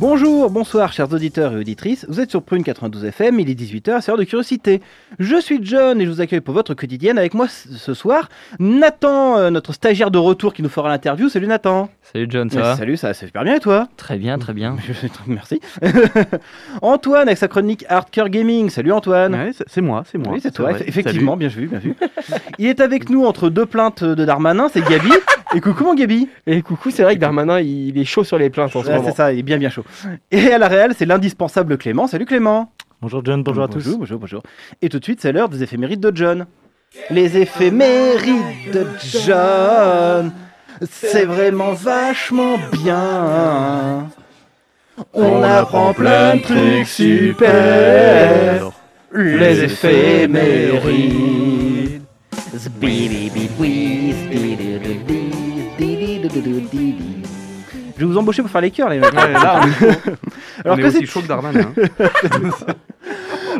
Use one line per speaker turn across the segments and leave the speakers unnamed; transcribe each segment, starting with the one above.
Bonjour, bonsoir chers auditeurs et auditrices, vous êtes sur Prune 92 FM, il est 18h, c'est l'heure de curiosité. Je suis John et je vous accueille pour votre quotidienne avec moi ce soir Nathan, euh, notre stagiaire de retour qui nous fera l'interview. Salut Nathan.
Salut John, ça va
Salut, ça va super bien et toi?
Très bien, très bien.
Merci. Antoine avec sa chronique Hardcore Gaming. Salut Antoine.
Ouais, c'est- moi, c'est moi.
Oui, c'est toi,
vrai.
effectivement, bien vu, bien vu. il est avec nous entre deux plaintes de Darmanin, c'est Gabi. et coucou mon Gabi.
Et coucou, c'est vrai que Darmanin, il est chaud sur les plaintes en ce
Ouais,
moment.
c'est ça, il est bien bien chaud. Et à la réelle, c'est l'indispensable Clément. Salut Clément.
Bonjour John, bonjour à tous.
Bonjour, bonjour, bonjour. Et tout de suite, c'est l'heure des éphémérides de John. Les éphémérides de John, c'est vraiment vachement bien. On apprend plein de trucs super. Les éphémérides. Je vais vous embaucher pour faire les cœurs, les mecs.
Ouais, là, on est,
Alors
on est
que c'est
aussi chaud que Darmanin. hein.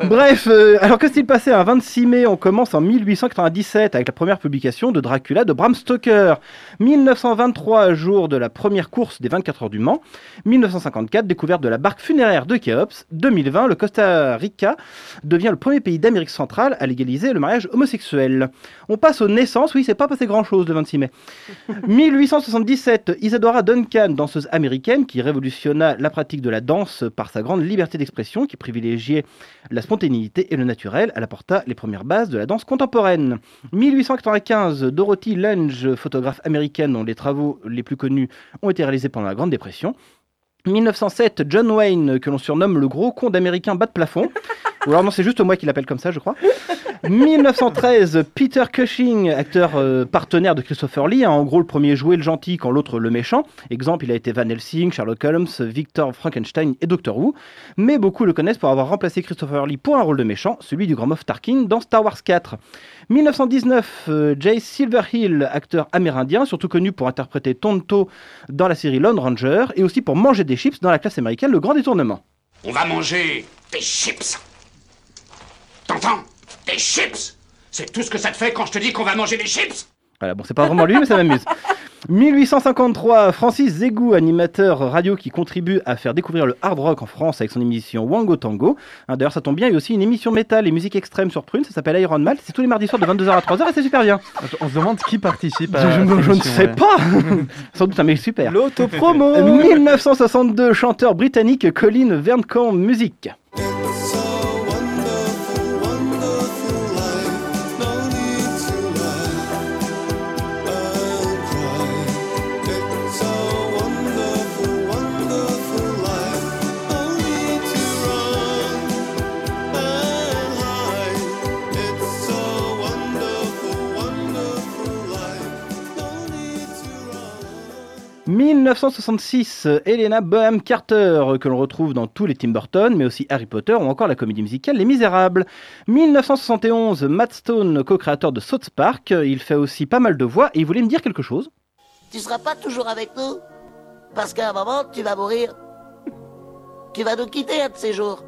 Bref, euh, alors que s'il passait un 26 mai On commence en 1897 avec la première publication de Dracula de Bram Stoker. 1923, jour de la première course des 24 heures du Mans. 1954, découverte de la barque funéraire de Khéops. 2020, le Costa Rica devient le premier pays d'Amérique centrale à légaliser le mariage homosexuel. On passe aux naissances, oui, c'est pas passé grand chose le 26 mai. 1877, Isadora Duncan, danseuse américaine qui révolutionna la pratique de la danse par sa grande liberté d'expression, qui privilégiait la spontanéité et le naturel, elle apporta les premières bases de la danse contemporaine. 1895, Dorothy Lange, photographe américaine dont les travaux les plus connus ont été réalisés pendant la Grande Dépression. 1907, John Wayne, que l'on surnomme le gros con d'américain bas de plafond. Ou alors non, c'est juste moi qui l'appelle comme ça, je crois. 1913, Peter Cushing, acteur euh, partenaire de Christopher Lee, hein, en gros le premier jouait le gentil quand l'autre le méchant. Exemple, il a été Van Helsing, Sherlock Holmes, Victor Frankenstein et Doctor Who. Mais beaucoup le connaissent pour avoir remplacé Christopher Lee pour un rôle de méchant, celui du grand Moff Tarkin dans Star Wars 4. 1919, euh, Jay Silverhill, acteur amérindien, surtout connu pour interpréter Tonto dans la série Lone Ranger et aussi pour manger des chips dans la classe américaine Le Grand Détournement.
On va manger des chips. T'entends? Des chips C'est tout ce que ça te fait quand je te dis qu'on va manger des chips
Voilà, bon, c'est pas vraiment lui, mais ça m'amuse. 1853, Francis Zégou, animateur radio qui contribue à faire découvrir le hard rock en France avec son émission Wango Tango. Hein, D'ailleurs, ça tombe bien, il y a aussi une émission métal et musique extrême sur Prune, ça s'appelle Iron Man. C'est tous les mardis soirs de 22h à 3h et c'est super bien.
On se demande qui participe
Je,
à
je- ne sais
ouais.
pas Sans doute un mec super.
L'autopromo
1962, chanteur britannique Colin Verncamp Music. « 1966, Helena Bonham Carter, que l'on retrouve dans tous les Tim Burton, mais aussi Harry Potter ou encore la comédie musicale Les Misérables. 1971, Matt Stone, co-créateur de South Park, il fait aussi pas mal de voix et il voulait me dire quelque chose.
Tu seras pas toujours avec nous Parce qu'à un moment, tu vas mourir. Tu vas nous quitter un de ces jours.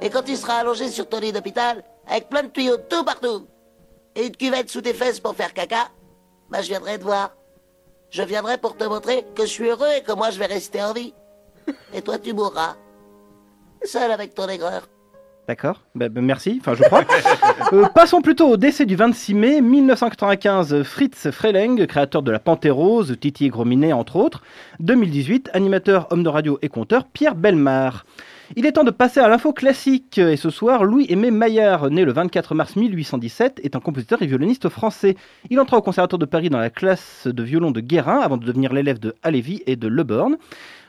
Et quand tu seras allongé sur ton lit d'hôpital, avec plein de tuyaux tout partout, et une cuvette sous tes fesses pour faire caca, bah je viendrai te voir. Je viendrai pour te montrer que je suis heureux et que moi je vais rester en vie. Et toi, tu mourras. Seul avec ton aigreur.
D'accord, bah, bah, merci, enfin je crois. Euh, passons plutôt au décès du 26 mai 1995, Fritz Freleng, créateur de la Pantérose, Titi et Grominet entre autres. 2018, animateur, homme de radio et conteur, Pierre Belmar. Il est temps de passer à l'info classique. Et ce soir, Louis-Aimé Maillard, né le 24 mars 1817, est un compositeur et violoniste français. Il entra au Conservatoire de Paris dans la classe de violon de Guérin avant de devenir l'élève de Halévy et de Leborn.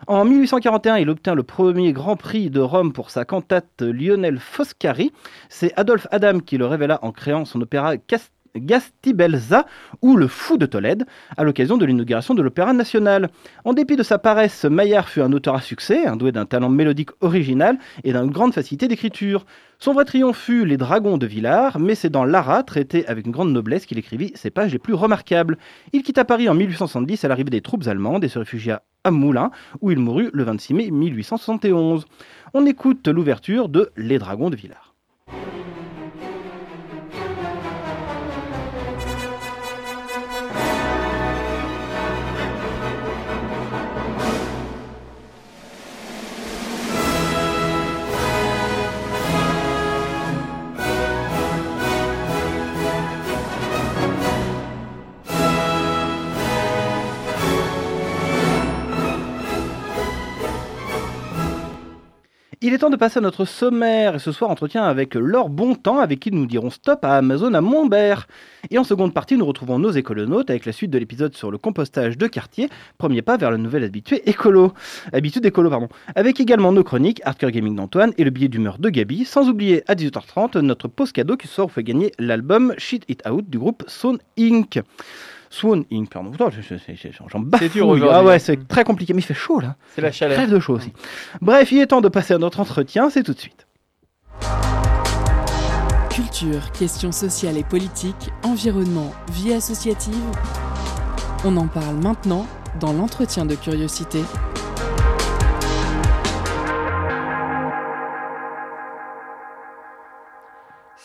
En 1841, il obtint le premier Grand Prix de Rome pour sa cantate Lionel Foscari. C'est Adolphe Adam qui le révéla en créant son opéra Cas- Gastibelza ou le Fou de Tolède à l'occasion de l'inauguration de l'Opéra national. En dépit de sa paresse, Maillard fut un auteur à succès, doué d'un talent mélodique original et d'une grande facilité d'écriture. Son vrai triomphe fut Les Dragons de Villars, mais c'est dans Lara, traité avec une grande noblesse, qu'il écrivit ses pages les plus remarquables. Il quitta Paris en 1870 à l'arrivée des troupes allemandes et se réfugia à Moulins, où il mourut le 26 mai 1871. On écoute l'ouverture de Les Dragons de Villars. Il est temps de passer à notre sommaire et ce soir entretien avec Laure Bontemps avec qui nous dirons stop à Amazon à Montbert. Et en seconde partie nous retrouvons nos écolonautes avec la suite de l'épisode sur le compostage de quartier, premier pas vers le nouvel habitué écolo. Habitude écolo pardon. Avec également nos chroniques Hardcore Gaming d'Antoine et le billet d'humeur de Gabi, sans oublier à 18h30 notre pause cadeau qui sort vous fait gagner l'album Shit It Out du groupe Sound Inc. Swan Inc. Pardon, j'en
aujourd'hui,
Ah ouais,
hein.
c'est très compliqué, mais il fait chaud là.
C'est la chaleur.
Crève de chaud aussi. Bref, il est temps de passer à notre entretien, c'est tout de suite.
Culture, questions sociales et politiques, environnement, vie associative. On en parle maintenant dans l'entretien de curiosité.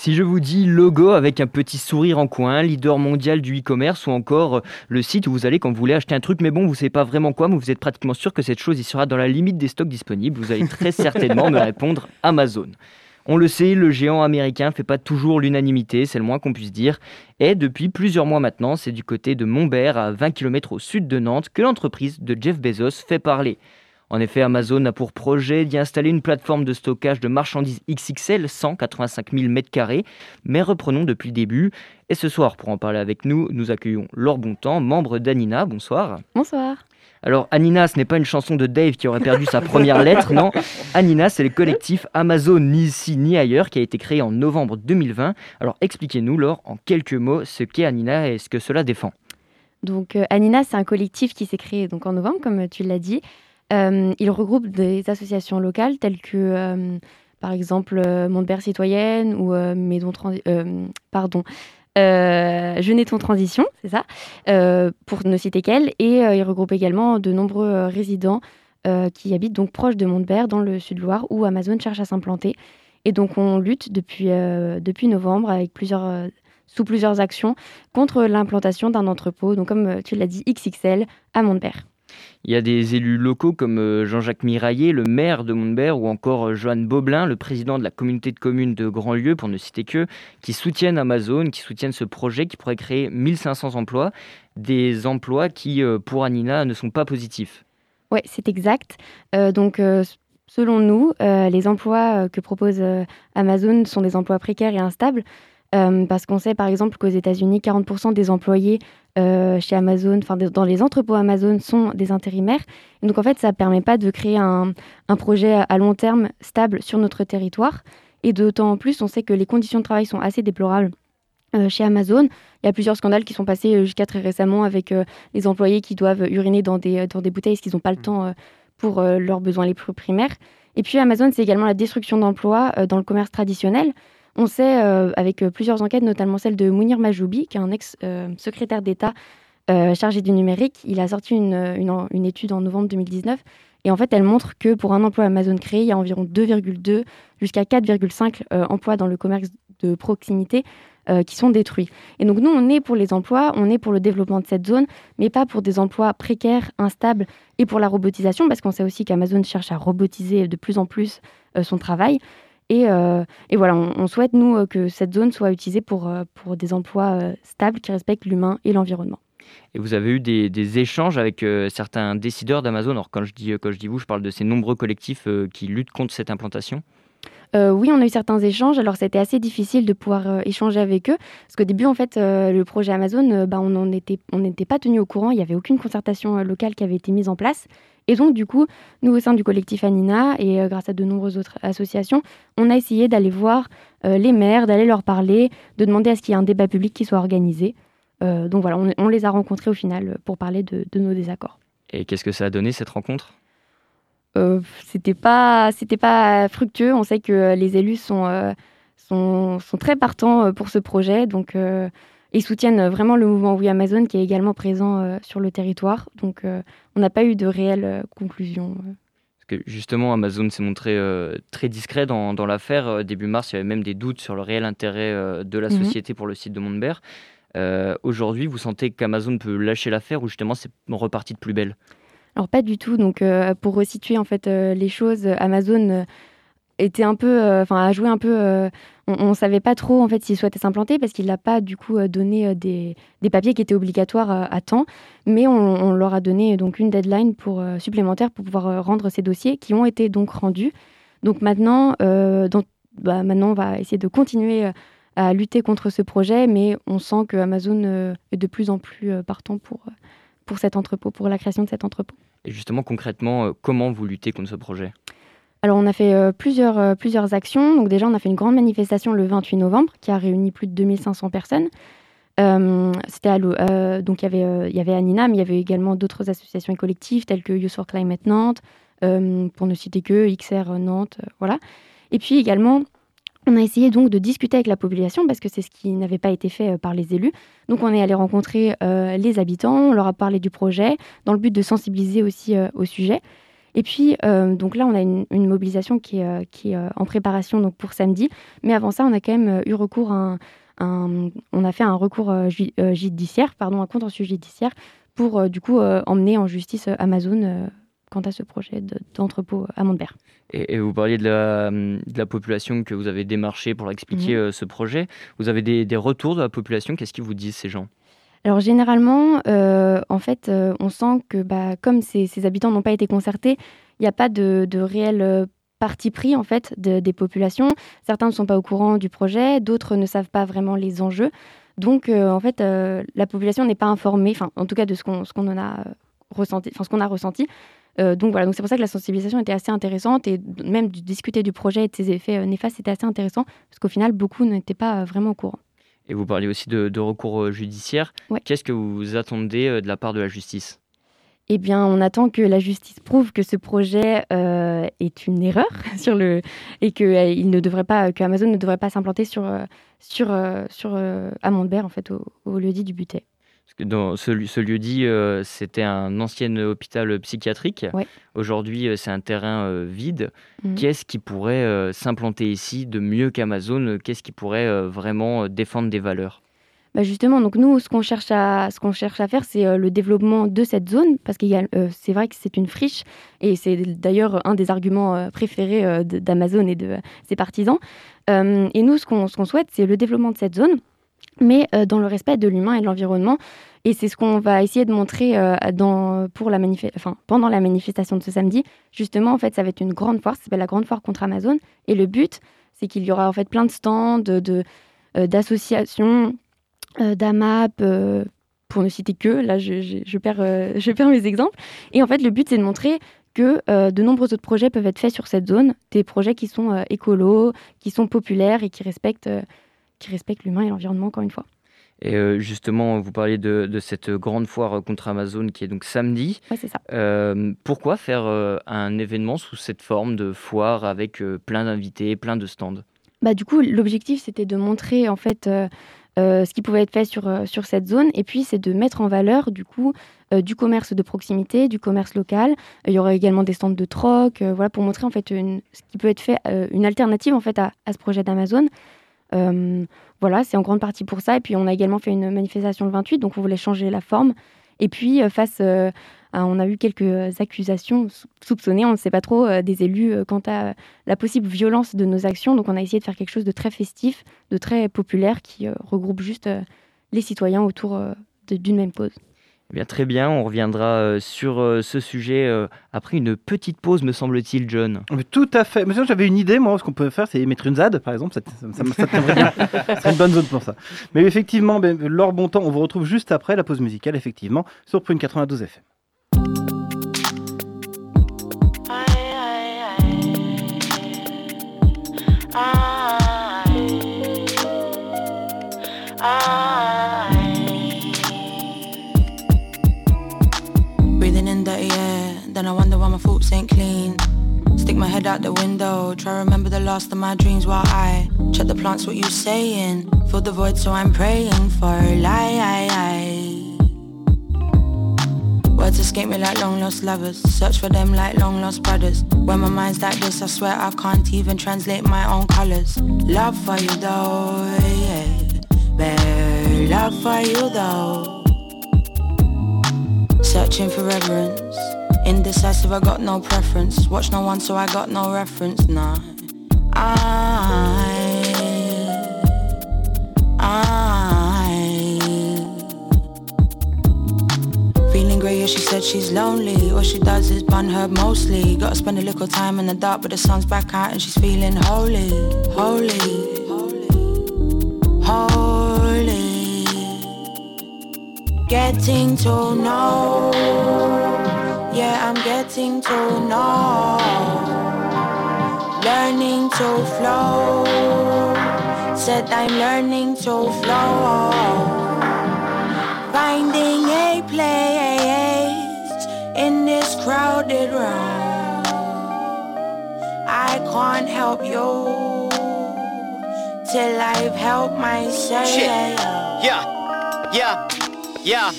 Si je vous dis logo avec un petit sourire en coin, leader mondial du e-commerce ou encore euh, le site où vous allez quand vous voulez acheter un truc, mais bon, vous savez pas vraiment quoi, mais vous êtes pratiquement sûr que cette chose y sera dans la limite des stocks disponibles, vous allez très certainement me répondre Amazon. On le sait, le géant américain fait pas toujours l'unanimité, c'est le moins qu'on puisse dire. Et depuis plusieurs mois maintenant, c'est du côté de Montbert, à 20 km au sud de Nantes, que l'entreprise de Jeff Bezos fait parler. En effet, Amazon a pour projet d'y installer une plateforme de stockage de marchandises XXL, 185 000 m2. Mais reprenons depuis le début. Et ce soir, pour en parler avec nous, nous accueillons Laure Bontemps, membre d'Anina. Bonsoir.
Bonsoir.
Alors, Anina, ce n'est pas une chanson de Dave qui aurait perdu sa première lettre, non. Anina, c'est le collectif Amazon ni ici ni ailleurs qui a été créé en novembre 2020. Alors, expliquez-nous, Laure, en quelques mots, ce qu'est Anina et ce que cela défend.
Donc euh, Anina, c'est un collectif qui s'est créé donc en novembre, comme tu l'as dit. Euh, il regroupe des associations locales telles que, euh, par exemple, euh, Montbert Citoyenne ou Maison pardon, euh, Transition, c'est ça, pour ne citer qu'elle. Et euh, il regroupe également de nombreux résidents qui habitent donc proche de Montbert, dans le Sud-Loire, où Amazon cherche à s'implanter. Et donc on lutte depuis, novembre sous plusieurs actions contre l'implantation d'un entrepôt, donc comme tu l'as dit, XXL à Montbert.
Il y a des élus locaux comme euh, Jean-Jacques Miraillet, le maire de Montbert, ou encore euh, Johan Boblin, le président de la communauté de communes de Grandlieu, pour ne citer que, qui soutiennent Amazon, qui soutiennent ce projet qui pourrait créer 1500 emplois, des emplois qui, euh, pour Anina, ne sont pas positifs.
Oui, c'est exact. Donc, selon nous, les emplois que propose Amazon sont des emplois précaires et instables. parce qu'on sait par exemple qu'aux États-Unis, 40% des employés euh, chez Amazon, enfin dans les entrepôts Amazon, sont des intérimaires. Et donc en fait, ça ne permet pas de créer un, un projet à- long terme stable sur notre territoire. Et d'autant plus, on sait que les conditions de travail sont assez déplorables euh, chez Amazon. Il y a plusieurs scandales qui sont passés euh, jusqu'à très récemment avec euh, les employés qui doivent uriner dans des, dans des bouteilles parce qu'ils n'ont pas le temps euh, pour leurs besoins les plus primaires. Et puis Amazon, c'est également la destruction d'emplois dans le commerce traditionnel. On sait, euh, avec euh, plusieurs enquêtes, notamment celle de Mounir Majoubi, qui est un ex-secrétaire d'État euh, chargé du numérique, il a sorti une, une étude en novembre 2019. Et en fait, elle montre que pour un emploi Amazon créé, il y a environ 2,2 jusqu'à 4,5 euh, emplois dans le commerce de proximité qui sont détruits. Et donc nous, on est pour les emplois, on est pour le développement de cette zone, mais pas pour des emplois précaires, instables, et pour la robotisation, parce qu'on sait aussi qu'Amazon cherche à robotiser de plus en plus son travail. Et, euh, et voilà, on, on souhaite, nous, euh, que cette zone soit utilisée pour, euh, pour des emplois stables qui respectent l'humain et l'environnement.
Et vous avez eu des, des échanges avec euh, certains décideurs d'Amazon. Alors quand je, dis, quand je dis vous, je parle de ces nombreux collectifs euh, qui luttent contre cette implantation.
Euh, oui, on a eu certains échanges. Alors, c'était assez difficile de pouvoir euh, échanger avec eux. Parce qu'au début, en fait, euh, le projet Amazon, bah, on n'était pas tenu au courant. Il n'y avait aucune concertation locale qui avait été mise en place. Et donc, du coup, nous, au sein du collectif Anina, et euh, grâce à de nombreuses autres associations, on a essayé d'aller voir euh, les maires, d'aller leur parler, de demander à ce qu'il y ait un débat public qui soit organisé. Euh, donc voilà, on, on les a rencontrés au final pour parler de, de nos désaccords.
Et qu'est-ce que ça a donné cette rencontre?
C'était pas c'était pas fructueux. On sait que les élus sont sont, sont très partants pour ce projet, donc ils soutiennent vraiment le mouvement Oui Amazon qui est également présent euh, sur le territoire. Donc euh, on n'a pas eu de réelle euh, conclusion.
Parce que justement, Amazon s'est montré euh, très discret dans, dans l'affaire. Euh, Début mars, il y avait même des doutes sur le réel intérêt euh, de la
Mhm.
société pour le site de Mondebert. Euh, Aujourd'hui, vous sentez qu'Amazon peut lâcher l'affaire ou justement c'est reparti de plus belle?
Alors pas du tout. Donc euh, pour resituer en fait euh, les choses, euh, Amazon euh, était un peu, euh, enfin a joué un peu. euh, on, ne savait pas trop en fait s'il souhaitait s'implanter parce qu'il n'a pas du coup euh, donné des, des papiers qui étaient obligatoires à temps, mais on, leur a donné donc une deadline pour supplémentaire pour pouvoir rendre ces dossiers qui ont été donc rendus. Donc maintenant, dans- bah, maintenant on va essayer de continuer à lutter contre ce projet, mais on sent que Amazon est de plus en plus partant pour pour cet entrepôt, pour la création de cet entrepôt.
Et justement, concrètement, comment vous luttez contre ce projet?
Alors, on a fait euh, plusieurs, euh, plusieurs actions. Donc, déjà, on a fait une grande manifestation le 28 novembre qui a réuni plus de 2500 personnes. Euh, C'était à donc, il y avait, il y avait Anina, mais il y avait également d'autres associations et collectifs tels que Youth for Climate Nantes, pour ne citer que XR Nantes, voilà. Et puis également, on a essayé donc de discuter avec la population parce que c'est ce qui n'avait pas été fait par les élus. Donc, on est allé rencontrer les habitants, on leur a parlé du projet dans le but de sensibiliser aussi au sujet. Et puis, euh, donc là, on a une, une mobilisation qui est, euh, qui est euh, en préparation donc pour samedi. Mais avant ça, on a quand même eu recours à un, un- on a fait un recours ju- judiciaire, pardon, un contentieux judiciaire pour du coup emmener en justice Amazon quant à ce projet de- d'entrepôt à Montbert.
et, et vous parliez de la, de la population que vous avez démarché pour expliquer
Mhm.
ce projet. Vous avez des, des retours de la population? Qu'est-ce qu'ils vous disent ces gens?
Alors généralement, euh, en fait, euh, on sent que bah, comme ces, habitants n'ont pas été concertés, il n'y a pas de, réel euh, parti pris en fait de- des populations. Certains ne sont pas au courant du projet, d'autres ne savent pas vraiment les enjeux. Donc en fait, la population n'est pas informée, enfin en tout cas de ce qu'on qu'on en a ressenti, enfin ce qu'on a ressenti. Donc voilà, donc c'est pour ça que la sensibilisation était assez intéressante et même de discuter du projet et de ses effets néfastes, c'était assez intéressant parce qu'au final, beaucoup n'étaient pas vraiment au courant.
Et vous parliez aussi de, de recours euh, judiciaire.
Ouais.
Qu'est-ce que vous attendez euh, de la part de la justice?
Eh bien, on attend que la justice prouve que ce projet euh, est une erreur sur le et que euh, il ne devrait pas, que Amazon ne devrait pas s'implanter sur sur euh, Montbert en fait au, au lieu dit du Butet.
Dans ce, lieu- ce lieu-dit, euh, c'était un ancien hôpital psychiatrique.
Ouais.
Aujourd'hui, euh, c'est un terrain euh, vide.
Mhm.
Qu'est-ce qui pourrait s'implanter ici de mieux qu'Amazon? Qu'est-ce qui pourrait vraiment défendre des valeurs?
Bah justement, donc nous, ce qu'on cherche à, ce qu'on cherche à faire, c'est le développement de cette zone, parce que c'est vrai que c'est une friche, et c'est d'ailleurs un des arguments préférés d'Amazon et de ses partisans. Et nous, ce qu'on ce qu'on souhaite, c'est le développement de cette zone, mais euh, dans le respect de l'humain et de l'environnement. Et c'est ce qu'on va essayer de montrer euh, pour la enfin, pendant la manifestation de ce samedi. Justement, en fait, ça va être une grande foire, ça s'appelle la Grande Foire contre Amazon. Et le but, c'est qu'il y aura en fait plein de stands, de, euh, d'associations, d'AMAP, pour ne citer que, là je, je- perds, je perds mes exemples. Et en fait, le but, c'est de montrer que de nombreux autres projets peuvent être faits sur cette zone, des projets qui sont écolos, qui sont populaires et qui respectent, qui respectent l'humain et l'environnement, encore une fois.
Et euh, justement, vous parliez de, de cette grande foire euh, contre Amazon qui est donc samedi.
Ouais, c'est ça.
Euh, pourquoi faire un événement sous cette forme de foire avec plein d'invités, plein de stands?
Bah, du coup, l'objectif, c'était de montrer en fait euh, euh, ce qui pouvait être fait sur, sur cette zone. Et puis, c'est de mettre en valeur du coup du commerce de proximité, du commerce local. Il y aura également des stands de troc, voilà, pour montrer en fait une- ce qui peut être fait, une alternative en fait à, à ce projet d'Amazon. Euh, voilà, c'est en grande partie pour ça. Et puis, on a également fait une manifestation le 28, donc on voulait changer la forme. Et puis, euh, face euh, à, on a eu quelques accusations sou- soupçonnées, on ne sait pas trop, des élus quant à la possible violence de nos actions. Donc, on a essayé de faire quelque chose de très festif, de très populaire, qui regroupe juste les citoyens autour d'une même cause.
Eh bien, très bien, on reviendra euh, sur euh, ce sujet euh, après une petite pause, me semble-t-il, John.
Mais Tout à fait. Mais sinon, j'avais une idée, moi, ce qu'on peut faire, c'est mettre une ZAD, par exemple. Ça, ça, ça, ça tiendrait bien. Ce serait une bonne zone pour ça. Mais effectivement, ben, Laure Bontemps, on vous retrouve juste après la pause musicale, effectivement, sur Prune 92 FM.
Then I wonder why my thoughts ain't clean. Stick my head out the window, try remember the last of my dreams while I check the plants, what you saying. Fill the void, so I'm praying for a lie. Words escape me like long lost lovers. Search for them like long lost brothers. When my mind's like this, I swear I can't even translate my own colors. Love for you though, yeah. Bare love for you though. Searching for reverence. Indecisive, I got no preference. Watch no one, so I got no reference. Nah. I. I. Feeling grey, yeah, she said she's lonely. All she does is bun her mostly. Gotta spend a little time in the dark, but the sun's back out and she's feeling holy. Holy. Holy. Getting to know. Yeah, I'm getting to know. Learning to flow. Said I'm learning to flow. Finding a place in this crowded room. I can't help you till I've helped myself.
Shit. Yeah, yeah, yeah.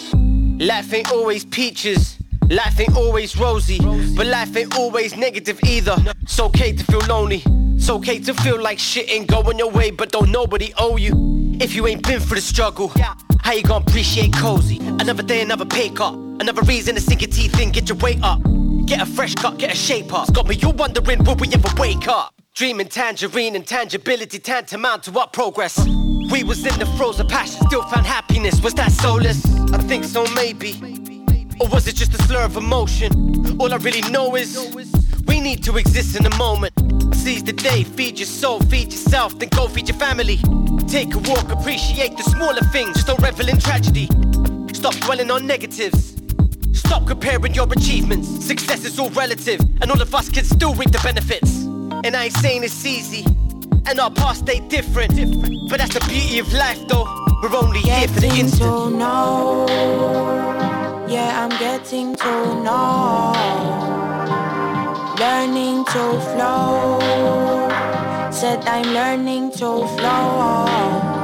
Life ain't always peaches. Life ain't always rosy, but life ain't always negative either. It's okay to feel lonely. It's okay to feel like shit ain't going your way, but don't nobody owe you. If you ain't been through the struggle, how you gonna appreciate cozy? Another day, another pay cut. Another reason to sink your teeth in, get your weight up. Get a fresh cut, get a shape up. It's got me you wondering, will we ever wake up? Dreaming tangerine and tangibility tantamount to what progress? We was in the of passion, still found happiness. Was that soulless? I think so, maybe. Or was it just a slur of emotion? All I really know is we need to exist in the moment. Seize the day, feed your soul, feed yourself, then go feed your family. Take a walk, appreciate the smaller things, just don't revel in tragedy. Stop dwelling on negatives. Stop comparing your achievements. Success is all relative, and all of us can still reap the benefits. And I ain't saying it's easy, and our past they different. But that's the beauty of life, though. We're only here for the instant.
Yeah, I'm getting to know. Learning to flow. Said I'm learning to flow.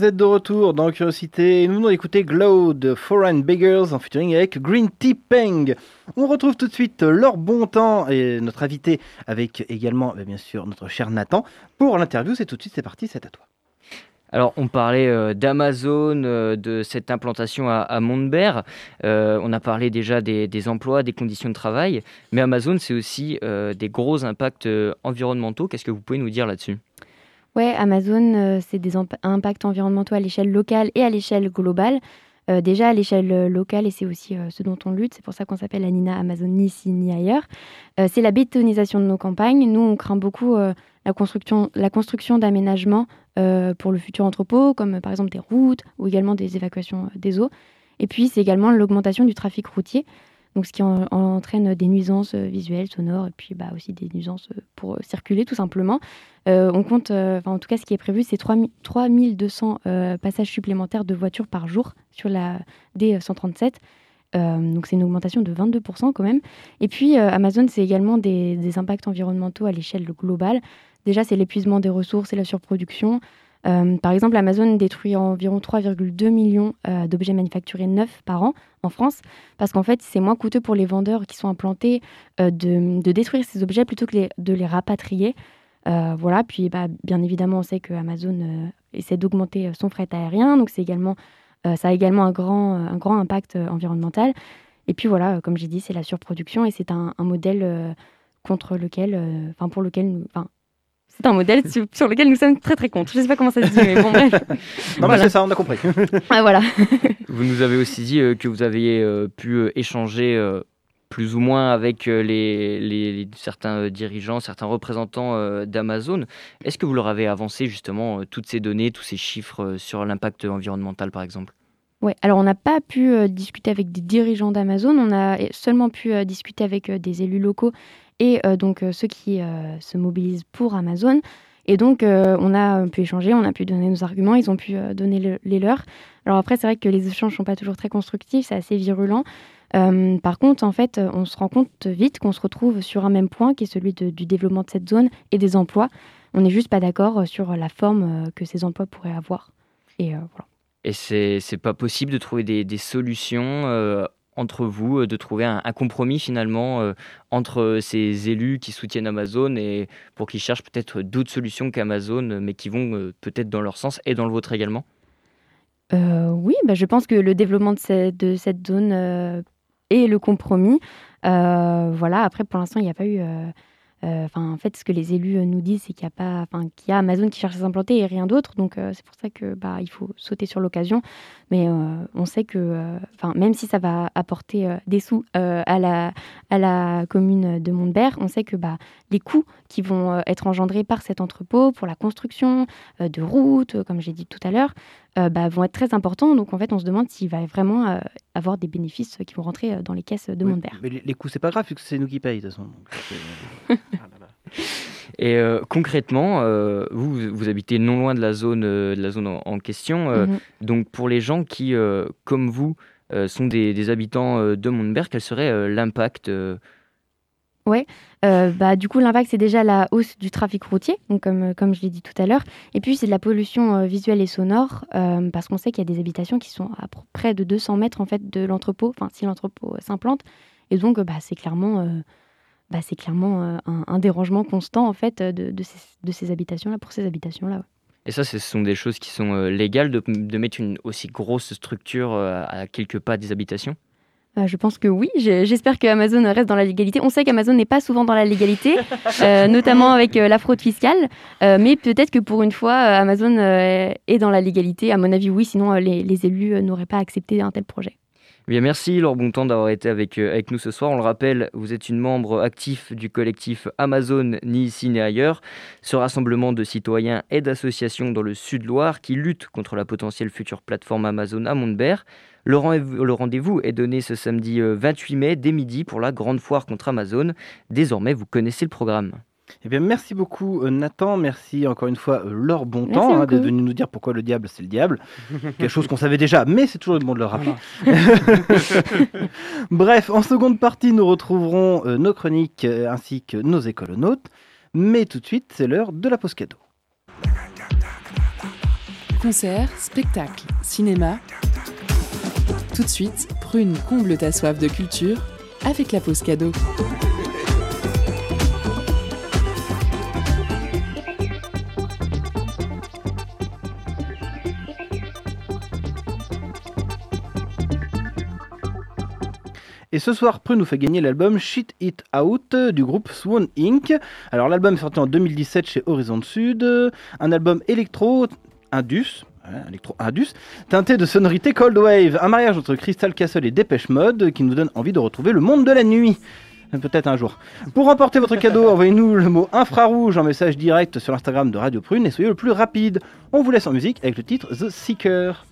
Vous êtes de retour dans Curiosité et nous venons d'écouter Glow de Foreign Beggars en featuring avec Green Tea Peng. On retrouve tout de suite Laure Bontemps et notre invité avec également eh bien sûr notre cher Nathan pour l'interview. C'est tout de suite, c'est parti, c'est à toi.
Alors, on parlait euh, d'Amazon, euh, de cette implantation à, à Montbert. Euh, on a parlé déjà des, emplois, des conditions de travail. Mais Amazon, c'est aussi euh, des gros impacts environnementaux. Qu'est-ce que vous pouvez nous dire là-dessus?
Ouais, Amazon, euh, c'est des imp- impacts environnementaux à l'échelle locale et à l'échelle globale. Euh, déjà à l'échelle euh, locale, et c'est aussi ce dont on lutte, c'est pour ça qu'on s'appelle Anina Amazon ni ici ni ailleurs, c'est la bétonisation de nos campagnes. Nous, on craint beaucoup la construction, la construction d'aménagements pour le futur entrepôt, comme par exemple des routes ou également des évacuations des eaux. Et puis, c'est également l'augmentation du trafic routier, donc ce qui en- entraîne des nuisances euh, visuelles, sonores, et puis bah, aussi des nuisances euh, pour euh, circuler tout simplement. On compte, en tout cas, ce qui est prévu, c'est 3000 3200 euh, passages supplémentaires de voitures par jour sur la D137. Euh, donc c'est une augmentation de 22% quand même. Et puis Amazon, c'est également des, des impacts environnementaux à l'échelle globale. Déjà, c'est l'épuisement des ressources et la surproduction. Euh, par exemple, Amazon détruit environ 3,2 millions euh, d'objets manufacturés neufs par an en France, parce qu'en fait, c'est moins coûteux pour les vendeurs qui sont implantés euh, de, détruire ces objets plutôt que de les rapatrier. Voilà, puis bah, bien évidemment, on sait que Amazon essaie d'augmenter son fret aérien. Donc ça a également un grand, impact environnemental. Et puis voilà, comme j'ai dit, c'est la surproduction et c'est un, un modèle contre lequel, enfin pour lequel enfin c'est un modèle sur, sur lequel nous sommes très très contre. Je sais pas comment ça se dit, mais bon bref.
Non, mais c'est ça, on a compris.
Ah voilà.
Vous nous avez aussi dit euh, que vous aviez euh, pu euh, échanger euh, plus ou moins avec les, les- les- certains dirigeants, certains représentants d'Amazon. Est-ce que vous leur avez avancé justement toutes ces données, tous ces chiffres sur l'impact environnemental par exemple?
Ouais, alors on n'a pas pu euh, discuter avec des dirigeants d'Amazon, on a seulement pu euh, discuter avec euh, des élus locaux et euh, donc euh, ceux qui euh, se mobilisent pour Amazon. Et donc on a pu échanger, on a pu donner nos arguments, ils ont pu donner le- les leurs. Alors après c'est vrai que les échanges sont pas toujours très constructifs, c'est assez virulent. Par contre, en fait, on se rend compte vite qu'on se retrouve sur un même point qui est celui du développement de cette zone et des emplois. On n'est juste pas d'accord sur la forme que ces emplois pourraient avoir. Et voilà.
Et c'est pas possible de trouver des, des solutions entre vous, euh, de trouver un, compromis finalement euh, entre ces élus qui soutiennent Amazon et pour qu'ils cherchent peut-être d'autres solutions qu'Amazon, mais qui vont euh, peut-être dans leur sens et dans le vôtre également?
Euh, oui, bah, je pense que le développement de, ce- de cette zone euh, est le compromis. Euh, voilà, après, pour l'instant, il n'y a pas eu. euh, euh, Enfin, en fait, ce que les élus euh, nous disent, c'est qu'il y a pas, qu'il y a Amazon qui cherche à s'implanter et rien d'autre. Donc, euh, c'est pour ça que bah, il faut sauter sur l'occasion. Mais euh, on sait que, euh, enfin, même si ça va apporter euh, des sous à la à la commune de Montbert, on sait que bah, les coûts qui vont être engendrés par cet entrepôt pour la construction de routes, comme j'ai dit tout à l'heure, bah, vont être très importants. Donc en fait, on se demande s'il va vraiment avoir des bénéfices qui vont rentrer dans les caisses de
Oui,
Montbert.
Mais les, coûts, c'est pas grave, puisque c'est nous qui payons, de toute façon. Donc,
Et euh, concrètement, euh, vous, vous- habitez non loin de la zone, euh, de la zone en, en question. euh,
Mhm.
Donc pour les gens qui, comme vous, sont des, des habitants de Montbert, quel serait l'impact euh,
bah, du coup, l'impact, c'est déjà la hausse du trafic routier, donc comme, comme je l'ai dit tout à l'heure. Et puis, c'est de la pollution euh, visuelle et sonore, euh, parce qu'on sait qu'il y a des habitations qui sont à pr- près de 200 mètres en fait, de l'entrepôt, enfin, si l'entrepôt s'implante. Et donc, bah, c'est clairement, bah, c'est clairement euh, un, un dérangement constant en fait, de, de ces, de ces habitations-là, pour ces habitations-là. ouais.
Et ça, ce sont des choses qui sont euh, légales de, de mettre une aussi grosse structure euh, à quelques pas des habitations?
Euh, je pense que oui. Je- J'espère que Amazon reste dans la légalité. On sait qu'Amazon n'est pas souvent dans la légalité, euh, notamment avec euh, la fraude fiscale. Mais peut-être que pour une fois, Amazon est dans la légalité. À mon avis, oui. Sinon, les, les élus n'auraient pas accepté un tel projet.
Eh Bien, merci Laure Bontemps d'avoir été avec, euh, avec nous ce soir. On le rappelle, vous êtes une membre actif du collectif Amazon Ni ici ni ailleurs, ce rassemblement de citoyens et d'associations dans le Sud-Loire qui luttent contre la potentielle future plateforme Amazon à Montbert. Le, ren- le rendez-vous est donné ce samedi euh, 28 mai dès midi pour la grande foire contre Amazon. Désormais, vous connaissez le programme.
Eh bien, merci beaucoup euh, Nathan, merci encore une fois Laure
Merci
Bontemps hein, d'être venu nous dire pourquoi le diable c'est le diable. Quelque chose qu'on savait déjà, mais c'est toujours bon de le rappeler. Bref, en seconde partie, nous retrouverons euh, nos chroniques euh, ainsi que nos écolonautes. Mais tout de suite, c'est l'heure de la pause cadeau.
Concerts, spectacles, cinéma. Tout de suite, Prune comble ta soif de culture avec la pause cadeau.
Et ce soir, Prue nous fait gagner l'album Shit It Out du groupe Swan Inc. Alors l'album est sorti en 2017 chez Horizon Sud, un album électro indus. ouais, Electro Indus, teinté de sonorités Cold Wave, un mariage entre Crystal Castle et Dépêche Mode qui nous donne envie de retrouver le monde de la nuit. Peut-être un jour. Pour remporter votre cadeau, envoyez-nous le mot infrarouge en message direct sur l'Instagram de Radio Prune et soyez le plus rapide. On vous laisse en musique avec le titre The Seeker.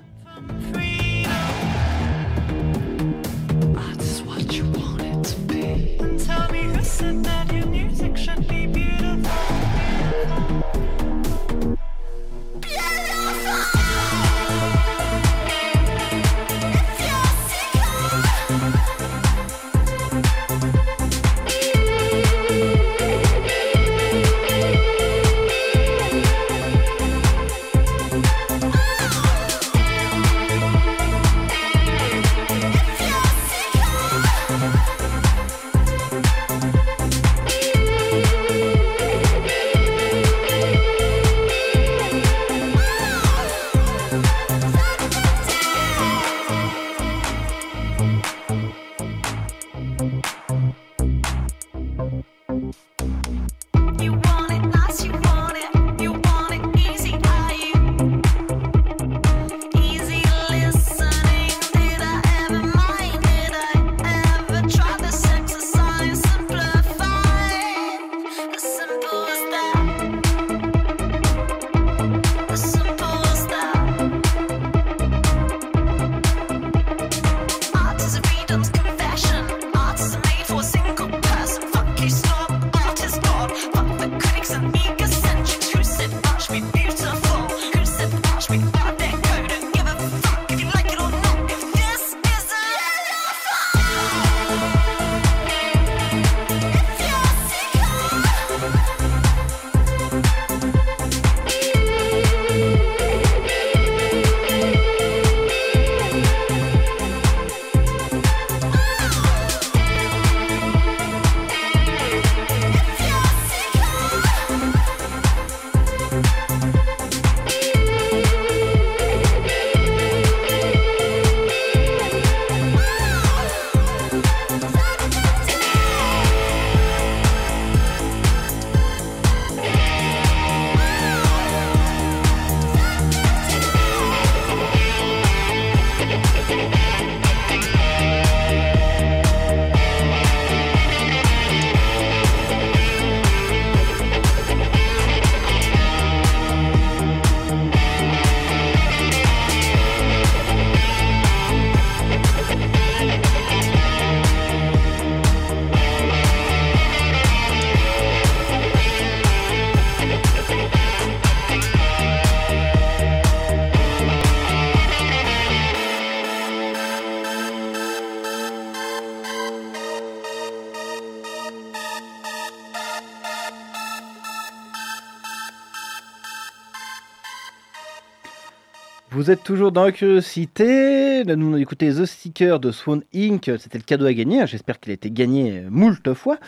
Vous êtes toujours dans la curiosité. Là, nous on a écouté The Sticker de Swan Inc. C'était le cadeau à gagner. J'espère qu'il a été gagné euh, moult fois.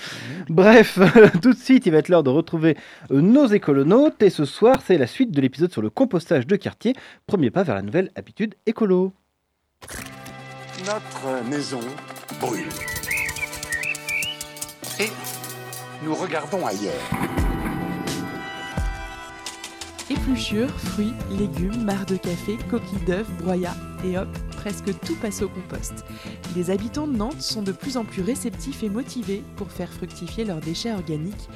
Bref, tout de suite, il va être l'heure de retrouver euh, nos écolonautes. Et ce soir, c'est la suite de l'épisode sur le compostage de quartier. Premier pas vers la nouvelle habitude écolo.
Notre maison brûle. Et nous regardons ailleurs.
Épluchures, fruits, légumes, marcs de café, coquilles d'œufs, broyats, et hop, presque tout passe au compost. Les habitants de Nantes sont de plus en plus réceptifs et motivés pour faire fructifier leurs déchets organiques.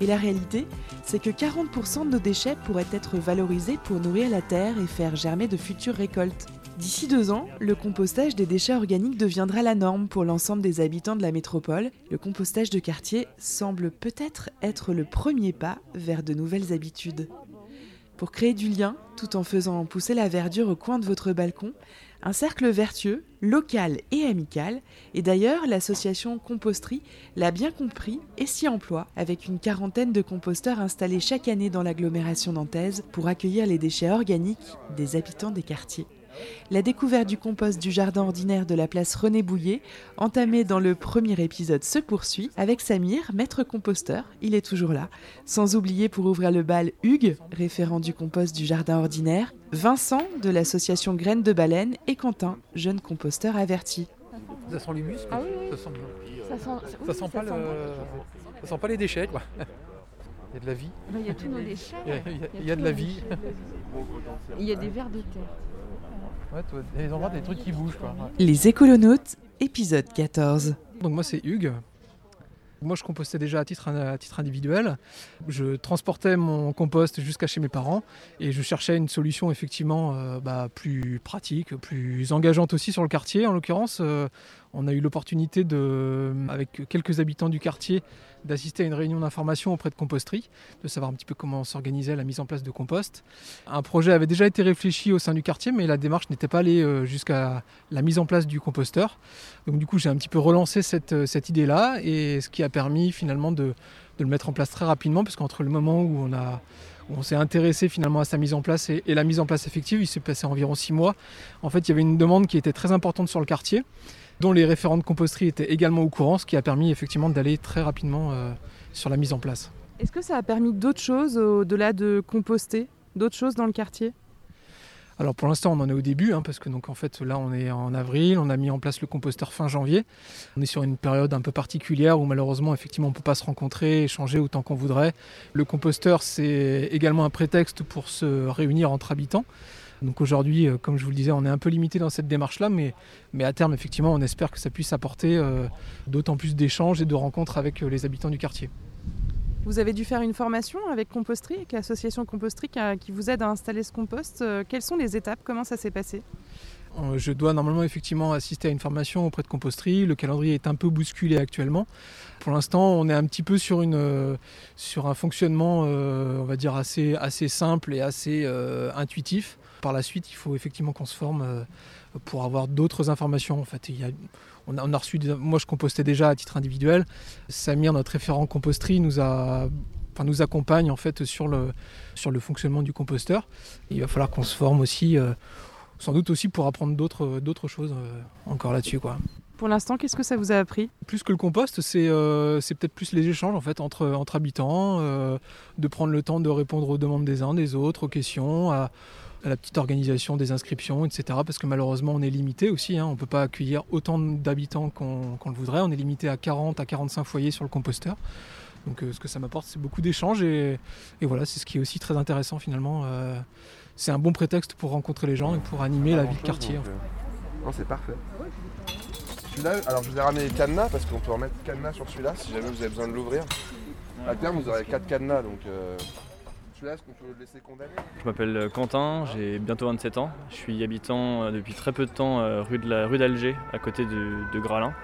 Et la réalité, c'est que 40% de nos déchets pourraient être valorisés pour nourrir la terre et faire germer de futures récoltes. D'ici deux ans, le compostage des déchets organiques deviendra la norme pour l'ensemble des habitants de la métropole. Le compostage de quartier semble peut-être être le premier pas vers de nouvelles habitudes. Pour créer du lien, tout en faisant pousser la verdure au coin de votre balcon, un cercle vertueux, local et amical, et d'ailleurs l'association Composterie l'a bien compris et s'y emploie avec une quarantaine de composteurs installés chaque année dans l'agglomération nantaise pour accueillir les déchets organiques des habitants des quartiers. La découverte du compost du jardin ordinaire de la place René Bouillet, entamée dans le premier épisode, se poursuit avec Samir, maître composteur, il est toujours là. Sans oublier pour ouvrir le bal Hugues, référent du compost du jardin ordinaire, Vincent de l'association Graines de Baleine et Quentin, jeune composteur averti.
Ça sent l'humus.
Ah oui, oui.
Ça sent bien.
Ça sent-
Ça
oui,
sent
ça
pas
sent
le...
bon.
Ça sent pas les déchets, quoi. Il y a de la vie.
Il y a tous nos déchets.
Il y a, il y a- il y a de la vie.
Il y a des vers de terre.
Ouais, toi, il y a des endroits, des trucs qui bougent, quoi. Ouais.
Les écolonautes, épisode 14.
Donc moi c'est Hugues. Moi je compostais déjà à titre, à titre individuel. Je transportais mon compost jusqu'à chez mes parents et je cherchais une solution effectivement euh, bah, plus pratique, plus engageante aussi sur le quartier. En l'occurrence, euh, on a eu l'opportunité avec quelques habitants du quartier, d'assister à une réunion d'information auprès de composterie, de savoir un petit peu comment s'organisait la mise en place de compost. Un projet avait déjà été réfléchi au sein du quartier, mais la démarche n'était pas allée euh, jusqu'à la mise en place du composteur. Donc du coup, j'ai un petit peu relancé cette, euh, cette idée-là, et ce qui a permis finalement de, de le mettre en place très rapidement, parce qu'entre le moment où on a on s'est intéressé finalement à sa mise en place et la mise en place effective, il s'est passé environ six mois. En fait, il y avait une demande qui était très importante sur le quartier, dont les référents de composterie étaient également au courant, ce qui a permis effectivement d'aller très rapidement euh, sur la mise en place.
Est-ce que ça a permis d'autres choses au-delà de composter D'autres choses dans le quartier?
Alors pour l'instant on en est au début hein, parce que donc en fait là on est en avril, on a mis en place le composteur fin janvier. On est sur une période un peu particulière où malheureusement effectivement on ne peut pas se rencontrer, échanger autant qu'on voudrait. Le composteur c'est également un prétexte pour se réunir entre habitants. Donc aujourd'hui, euh, comme je vous le disais, on est un peu limité dans cette démarche-là, mais, mais à terme, effectivement, on espère que ça puisse apporter euh, d'autant plus d'échanges et de rencontres avec euh, les habitants du quartier.
Vous avez dû faire une formation avec Composterie, avec l'association Composterie qui, vous aide à installer ce compost. Quelles sont les étapes? Comment ça s'est passé?
Je dois normalement effectivement assister à une formation auprès de composterie. Le calendrier est un peu bousculé actuellement. Pour l'instant, on est un petit peu sur, une, sur un fonctionnement, euh, on va dire, assez, assez simple et assez euh, intuitif. Par la suite, il faut effectivement qu'on se forme euh, pour avoir d'autres informations. En fait, il y a- on, a, on a reçu, des- moi je compostais déjà à titre individuel. Samir, notre référent composterie, nous a enfin, nous accompagne en fait sur le, sur le fonctionnement du composteur. Il va falloir qu'on se forme aussi, euh, sans doute aussi pour apprendre d'autres d'autres choses euh, encore là-dessus. quoi.
Pour l'instant, qu'est-ce que ça vous a appris?
Plus que le compost, c'est euh, c'est peut-être plus les échanges en fait entre, entre habitants, de prendre le temps de répondre aux demandes des uns, des autres, aux questions, à, à la petite organisation des inscriptions, etc. Parce que malheureusement, on est limité aussi. hein. on ne peut pas accueillir autant d'habitants qu'on le voudrait. On est limité à 40 à 45 foyers sur le composteur. Donc euh, ce que ça m'apporte, c'est beaucoup d'échanges et, voilà, c'est ce qui est aussi très intéressant finalement. Euh, c'est un bon prétexte pour rencontrer les gens et pour animer la vie de quartier. en fait.
Non, c'est parfait. Celui-là, alors je vous ai ramené les cadenas parce qu'on peut remettre cadenas sur celui-là si jamais vous avez besoin de l'ouvrir. À terme, vous aurez 4 cadenas donc. Celui-là, est-ce qu'on peut le laisser condamner
Je m'appelle euh, Quentin, j'ai bientôt 27 ans. Je suis habitant euh, depuis très peu de temps euh, rue de la rue d'Alger, à côté de, de Gralin.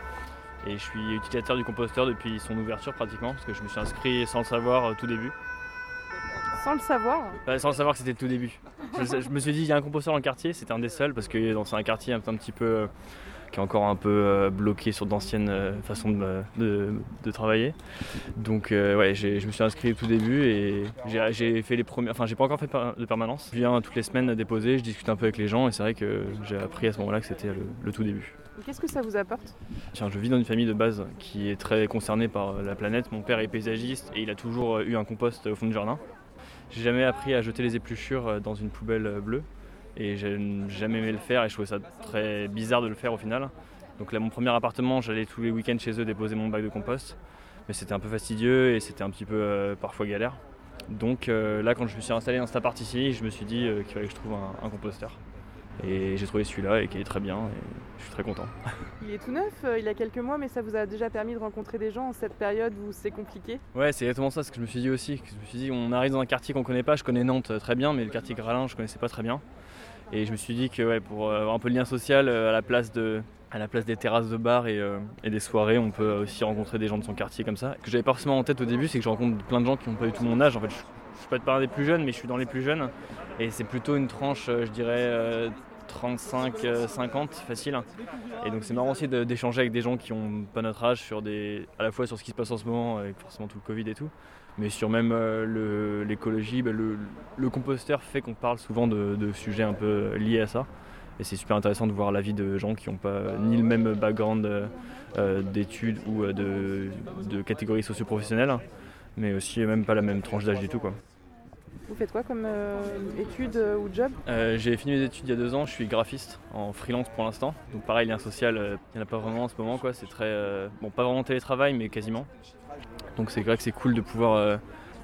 Et je suis utilisateur du composteur depuis son ouverture pratiquement, parce que je me suis inscrit sans le savoir au tout début.
Sans le savoir
Bah, sans le savoir que c'était le tout début. Je, je me suis dit, il y a un composteur dans le quartier, c'était un des seuls, parce que dans- c'est un quartier un, un petit peu, qui est encore un peu euh, bloqué sur d'anciennes euh, façons de, me- de- de travailler. Donc euh, ouais, je me suis inscrit au tout début et j'ai- fait les premières. Enfin, j'ai pas encore fait de permanence. Je viens toutes les semaines déposer, je discute un peu avec les gens et c'est vrai que j'ai appris à ce moment-là que c'était le, le tout début.
Qu'est-ce que ça vous apporte?
Tiens, je vis dans une famille de base qui est très concernée par euh, la planète. Mon père est paysagiste et il a toujours euh, eu un compost au fond du jardin. J'ai jamais appris à jeter les épluchures euh, dans une poubelle euh, bleue et j'ai jamais aimé le faire et je trouvais ça très bizarre de le faire au final. Donc là, mon premier appartement, j'allais tous les week-ends chez eux déposer mon bac de compost, mais c'était un peu fastidieux et c'était un petit peu euh, parfois galère. Donc euh, là, quand je me suis installé dans cet appart ici, je me suis dit euh, qu'il fallait que je trouve un, un composteur. Et j'ai trouvé celui-là et qui est très bien et je suis très content.
Il est tout neuf, il a quelques mois, mais ça vous a déjà permis de rencontrer des gens en cette période où c'est compliqué?
Ouais, c'est exactement ça ce que je me suis dit aussi. Je me suis dit, on arrive dans un quartier qu'on connaît pas. Je connais Nantes très bien, mais le quartier Gralin, je connaissais pas très bien. Et je me suis dit que ouais, pour euh, avoir un peu de lien social, euh, à la place de à la place des terrasses de bar et, euh, et des soirées, on peut aussi rencontrer des gens de son quartier comme ça. Ce que j'avais pas forcément en tête au début, c'est que je rencontre plein de gens qui n'ont pas du tout mon âge. En fait, je, je suis pas pas un des plus jeunes, mais je suis dans les plus jeunes. Et c'est plutôt une tranche, je dirais, euh, 35-50 facile. Et donc c'est marrant aussi de- d'échanger avec des gens qui ont pas notre âge sur des, à la fois sur ce qui se passe en ce moment avec forcément tout le Covid et tout, mais sur même euh, le- l'écologie, bah, le, le composteur fait qu'on parle souvent de, de sujets un peu liés à ça. Et c'est super intéressant de voir l'avis de gens qui n'ont pas ni le même background euh, euh, d'études ou euh, de, de catégories socio-professionnelles, mais aussi même pas la même tranche d'âge du tout. Quoi.
Vous faites quoi comme euh, études euh, ou job?
Euh, j'ai fini mes études il y a deux ans, je suis graphiste en freelance pour l'instant. Donc pareil, lien social, euh, il n'y en a pas vraiment en ce moment. quoi. C'est très. euh, bon, pas vraiment télétravail, mais quasiment. Donc c'est vrai que c'est cool de pouvoir euh,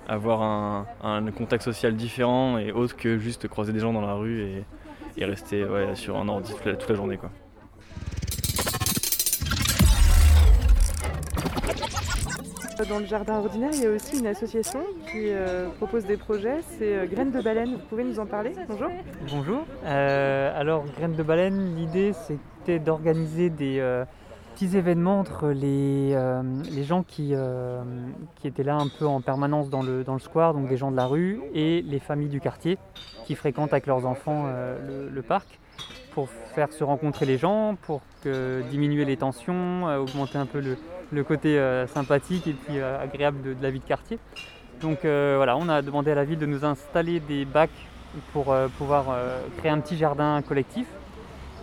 avoir un, un contact social différent et autre que juste croiser des gens dans la rue et, et rester ouais, sur un ordi toute la, toute la journée. Quoi.
Dans le jardin ordinaire, il y a aussi une association qui euh, propose des projets, c'est euh, Graines de Baleine. Vous pouvez nous en parler? Bonjour.
Bonjour. Euh, alors, Graines de Baleine, l'idée c'était d'organiser des euh, petits événements entre les, euh, gens qui, euh, qui étaient là un peu en permanence dans le, square, donc des gens de la rue, et les familles du quartier qui fréquentent avec leurs enfants euh, le, parc pour faire se rencontrer les gens, pour diminuer les tensions, augmenter un peu le, côté sympathique et puis agréable de, la vie de quartier. Donc voilà, on a demandé à la ville de nous installer des bacs pour pouvoir créer un petit jardin collectif.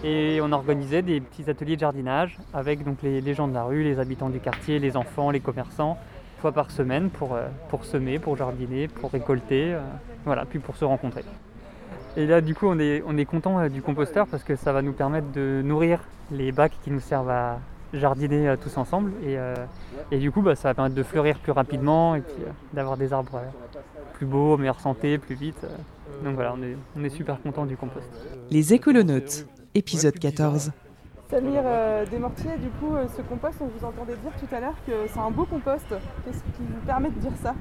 Et on organisait des petits ateliers de jardinage avec donc les, gens de la rue, les habitants du quartier, les enfants, les commerçants, une fois par semaine pour, euh, pour semer, pour jardiner, pour récolter, euh, voilà, puis pour se rencontrer. Et là, du coup, on est, on est content euh, du composteur parce que ça va nous permettre de nourrir les bacs qui nous servent à jardiner tous ensemble. Et, et du coup, bah, ça va permettre de fleurir plus rapidement et puis d'avoir des arbres plus beaux, meilleure santé, plus vite. Donc voilà, on est, on est super content du compost.
Les écolonautes, épisode 14. Samir euh, Desmortiers, du coup, euh, ce compost, on vous entendait dire tout à l'heure que c'est un beau compost. Qu'est-ce qui vous permet de dire ça?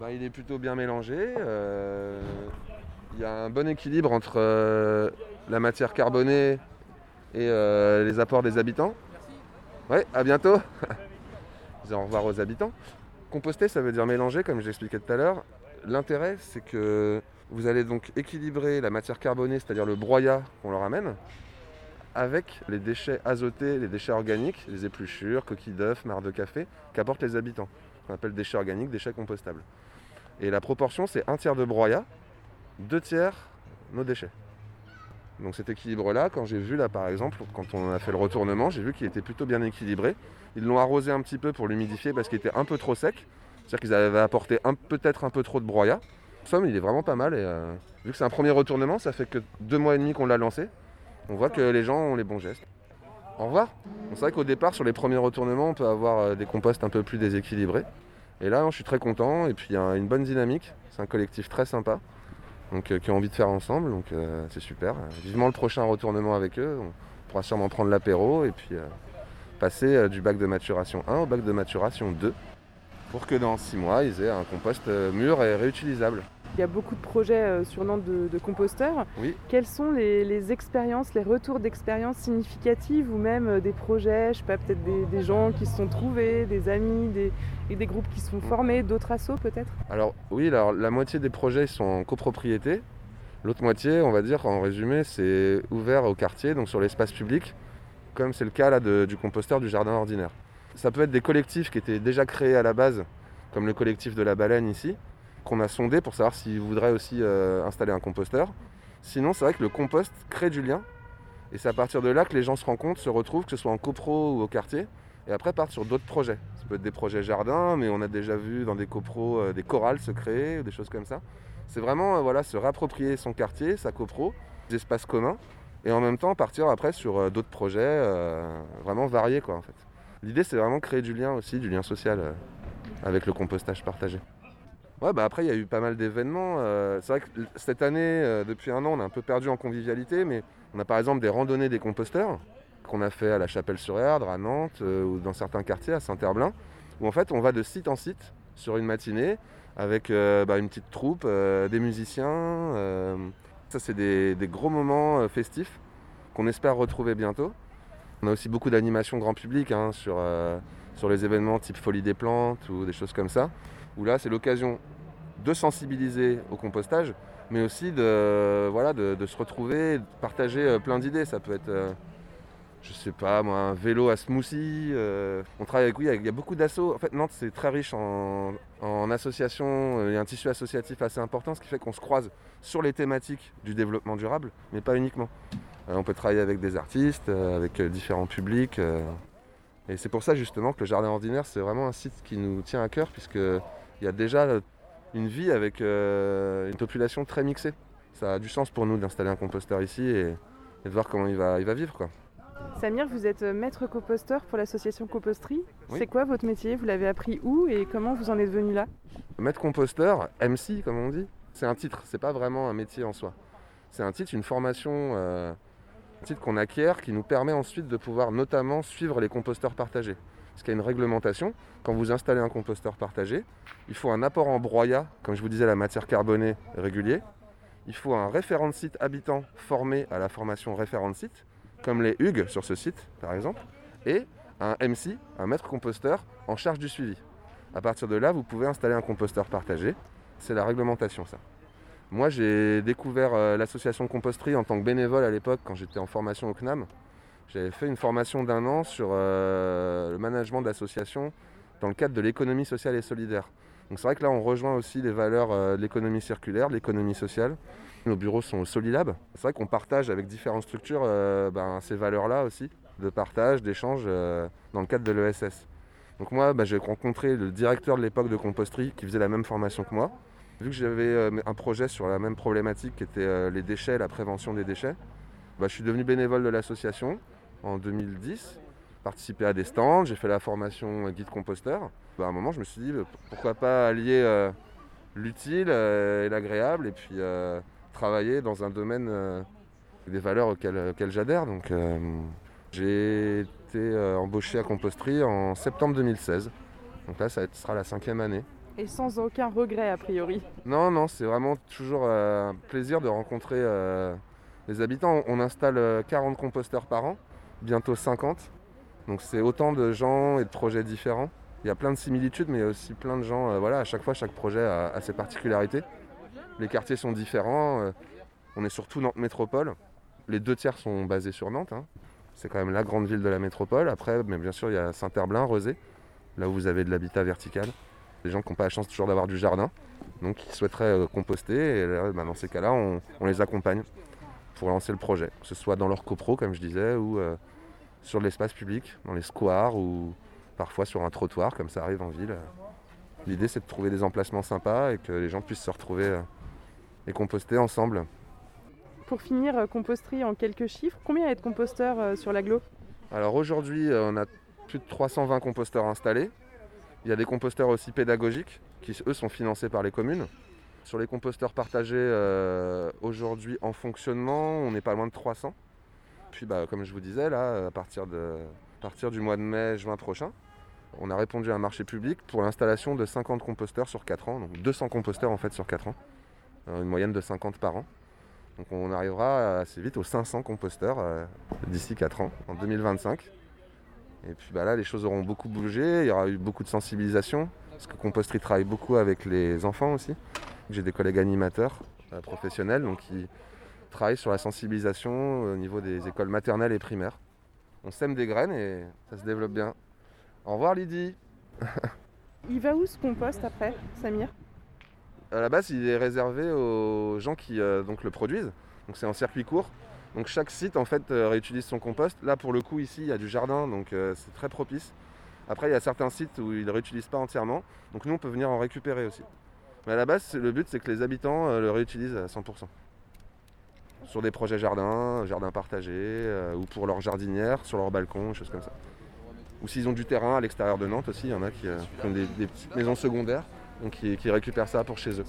Bah, il est plutôt bien mélangé. euh, Il y a un bon équilibre entre euh, la matière carbonée et euh, les apports des habitants. Ouais, à bientôt. Disons au revoir aux habitants. Composter, ça veut dire mélanger, comme j'expliquais tout à l'heure. L'intérêt, c'est que vous allez donc équilibrer la matière carbonée, c'est-à-dire le broyat qu'on leur amène, avec les déchets azotés, les déchets organiques, les épluchures, coquilles d'œufs, marc de café, qu'apportent les habitants. On appelle déchets organiques, déchets compostables. Et la proportion, c'est un tiers de broyat, deux tiers nos déchets. Donc cet équilibre-là, quand j'ai vu là par exemple, quand on a fait le retournement, j'ai vu qu'il était plutôt bien équilibré. Ils l'ont arrosé un petit peu pour l'humidifier parce qu'il était un peu trop sec. C'est-à-dire qu'ils avaient apporté peut-être un peu trop de broyat. Somme, il est vraiment pas mal et euh, vu que c'est un premier retournement, ça fait que deux mois et demi qu'on l'a lancé. On voit que les gens ont les bons gestes. Au revoir. C'est vrai qu'au départ, sur les premiers retournements, on peut avoir euh, des composts un peu plus déséquilibrés. Et là, je suis très content et puis il y a une bonne dynamique. C'est un collectif très sympa donc, euh, qui a envie de faire ensemble, donc c'est super. Vivement le prochain retournement avec eux. On pourra sûrement prendre l'apéro et puis passer du bac de maturation 1 au bac de maturation 2 pour que dans 6 mois, ils aient un compost euh, mûr et réutilisable.
Il y a beaucoup de projets euh, sur Nantes de, de composteurs.
Oui.
Quelles sont les, les expériences, les retours d'expériences significatives ou même euh, des projets, je sais pas, peut-être des, des gens qui se sont trouvés, des amis, des, et des groupes qui se sont formés, d'autres assos peut-être?
Alors oui, alors, la moitié des projets sont en copropriété. L'autre moitié, on va dire, en résumé, c'est ouvert au quartier, donc sur l'espace public. comme c'est le cas là de- du composteur du jardin ordinaire. Ça peut être des collectifs qui étaient déjà créés à la base, comme le collectif de la baleine ici, qu'on a sondé pour savoir s'ils voudraient aussi euh, installer un composteur. Sinon, c'est vrai que le compost crée du lien, et c'est à partir de là que les gens se rencontrent, se retrouvent, que ce soit en copro ou au quartier, et après partent sur d'autres projets. Ça peut être des projets jardins, mais on a déjà vu dans des copros euh, des chorales se créer, ou des choses comme ça. C'est vraiment euh, voilà, se réapproprier son quartier, sa copro, des espaces communs, et en même temps partir après sur d'autres projets vraiment variés quoi en fait. L'idée c'est vraiment créer du lien aussi, du lien social euh, avec le compostage partagé. Ouais bah après il y a eu pas mal d'événements. euh, c'est vrai que cette année, euh, depuis un an, on a un peu perdu en convivialité, mais on a par exemple des randonnées des composteurs qu'on a fait à la Chapelle-sur-Erdre, à Nantes ou dans certains quartiers, à Saint-Herblain, où en fait on va de site en site sur une matinée avec bah, une petite troupe, des musiciens. ça c'est des, gros moments festifs qu'on espère retrouver bientôt. On a aussi beaucoup d'animations grand public hein, sur, euh, sur les événements type Folie des plantes ou des choses comme ça, où là c'est l'occasion de sensibiliser au compostage, mais aussi de, se retrouver, et de partager euh, plein d'idées. Ça peut être, euh, je sais pas moi, un vélo à smoothie. euh, on travaille avec, oui, il y a beaucoup d'assauts. En fait, Nantes c'est très riche en, en associations, il y a un tissu associatif assez important, ce qui fait qu'on se croise sur les thématiques du développement durable, mais pas uniquement. Euh, on peut travailler avec des artistes, euh, avec euh, différents publics. euh, et c'est pour ça justement que le jardin ordinaire, c'est vraiment un site qui nous tient à cœur, puisqu'il y a déjà une vie avec une population très mixée. Ça a du sens pour nous d'installer un composteur ici et, et de voir comment il va, il va vivre. Quoi.
Samir, vous êtes maître composteur pour l'association Composterie.
Oui.
C'est quoi votre métier? Vous l'avez appris où et comment vous en êtes venu là?
Maître composteur, MC comme on dit, c'est un titre, c'est pas vraiment un métier en soi. C'est un titre, une formation, euh, titre qu'on acquiert qui nous permet ensuite de pouvoir notamment suivre les composteurs partagés. Parce qu'il y a une réglementation, quand vous installez un composteur partagé, il faut un apport en broyat, comme je vous disais la matière carbonée régulier, il faut un référent site habitant formé à la formation référent site, comme les Hugues sur ce site par exemple, et un MC, un maître composteur en charge du suivi. À partir de là, vous pouvez installer un composteur partagé. C'est la réglementation, ça. Moi, j'ai découvert euh, l'association Composterie en tant que bénévole à l'époque, quand j'étais en formation au CNAM. J'avais fait une formation d'un an sur euh, le management d'associations dans le cadre de l'économie sociale et solidaire. Donc c'est vrai que là, on rejoint aussi les valeurs euh, de l'économie circulaire, de l'économie sociale. Nos bureaux sont au Solilab. C'est vrai qu'on partage avec différentes structures ben, ces valeurs-là aussi, de partage, d'échange dans le cadre de l'ESS. Donc moi, bah, j'ai rencontré le directeur de l'époque de composterie qui faisait la même formation que moi. Vu que j'avais euh, un projet sur la même problématique qui était euh, les déchets, la prévention des déchets, bah, je suis devenu bénévole de l'association en 2010, participé à des stands, j'ai fait la formation euh, guide composteur. Bah, à un moment, je me suis dit, pourquoi pas allier l'utile et l'agréable et puis travailler dans un domaine des valeurs auxquelles, j'adhère. Donc j'ai été embauché à Composterie en septembre 2016. Donc là, ça sera la cinquième année.
Et sans aucun regret a priori.
Non, non, c'est vraiment toujours euh, un plaisir de rencontrer euh, les habitants. On installe euh, 40 composteurs par an, bientôt 50. Donc c'est autant de gens et de projets différents. Il y a plein de similitudes, mais il y a aussi plein de gens. euh, voilà, à chaque fois, chaque projet a, ses particularités. Les quartiers sont différents. euh, on est surtout Nantes Métropole. Les deux tiers sont basés sur Nantes. hein. C'est quand même la grande ville de la métropole. Après, bien sûr, il y a Saint-Herblain, Rezé, là où vous avez de l'habitat vertical. Des gens qui n'ont pas la chance toujours d'avoir du jardin, donc qui souhaiteraient euh, composter. Et là, bah, dans ces cas-là, on, on les accompagne pour lancer le projet, que ce soit dans leur copro, comme je disais, ou euh, sur l'espace public, dans les squares, ou parfois sur un trottoir, comme ça arrive en ville. L'idée, c'est de trouver des emplacements sympas et que les gens puissent se retrouver euh, et composter ensemble.
Pour finir, euh, Composterie en quelques chiffres, combien il y a de composteurs euh, sur l'agglo
Alors aujourd'hui, euh, on a plus de 320 composteurs installés. Il y a des composteurs aussi pédagogiques qui, eux, sont financés par les communes. Sur les composteurs partagés, euh, aujourd'hui en fonctionnement, on n'est pas loin de 300. Puis, bah, comme je vous disais, là, à partir, à partir du mois de mai, juin prochain, on a répondu à un marché public pour l'installation de 50 composteurs sur 4 ans, donc 200 composteurs en fait sur 4 ans, Euh, une moyenne de 50 par an. Donc on arrivera assez vite aux 500 composteurs euh, d'ici 4 ans, en 2025. Et puis bah là, les choses auront beaucoup bougé, il y aura eu beaucoup de sensibilisation, parce que Composterie travaille beaucoup avec les enfants aussi. J'ai des collègues animateurs euh, professionnels donc qui travaillent sur la sensibilisation au niveau des écoles maternelles et primaires. on sème des graines et ça se développe bien. Au revoir Lydie
Il va où ce compost après, Samir?
À la base, il est réservé aux gens qui euh, donc, le produisent. Donc c'est en circuit court. Donc chaque site en fait euh, réutilise son compost. Là pour le coup ici il y a du jardin donc euh, c'est très propice. Après il y a certains sites où ils ne réutilisent pas entièrement. Donc nous on peut venir en récupérer aussi. Mais à la base le but c'est que les habitants euh, le réutilisent à 100%. Sur des projets jardins, jardins partagés, ou pour leur jardinière, sur leur balcon, choses comme ça. Ou s'ils ont du terrain à l'extérieur de Nantes aussi, il y en a qui, ont des, petites maisons secondaires, donc qui récupèrent ça pour chez eux.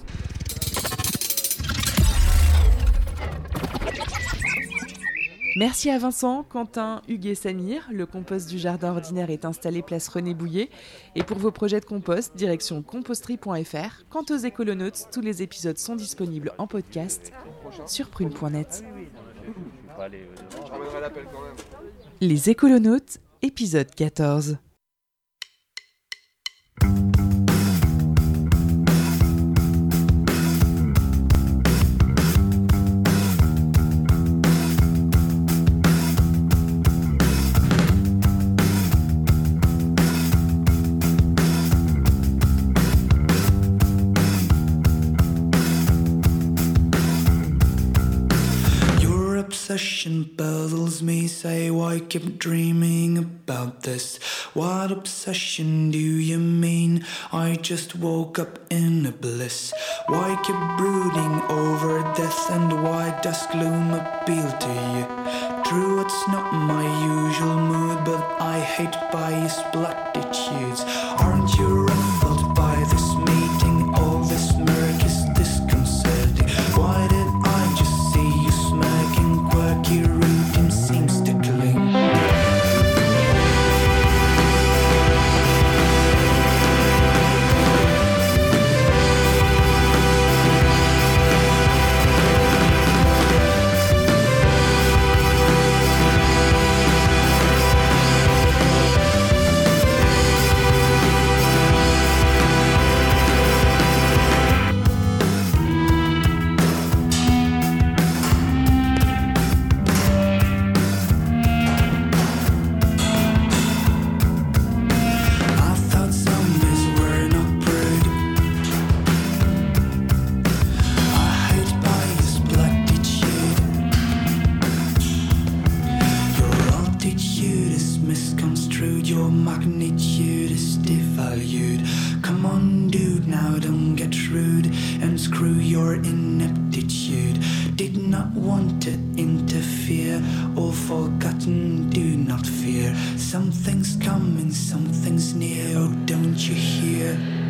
Merci à Vincent, Quentin, Hugues et Samir. Le compost du jardin ordinaire est installé place René Bouillet. Et pour vos projets de compost, direction composterie.fr. Quant aux écolonautes, tous les épisodes sont disponibles en podcast sur prune.net. Les écolonautes, épisode 14.
Why keep dreaming about this? What obsession do you mean? I just woke up in a bliss. Why keep brooding over death? And why does gloom appeal to you? True, it's not my usual mood, but I hate biased platitudes. Aren't you ruffled now don't get rude and screw your ineptitude. Did not want to interfere. or forgotten, do not fear. Something's coming, something's near. Oh, don't you hear?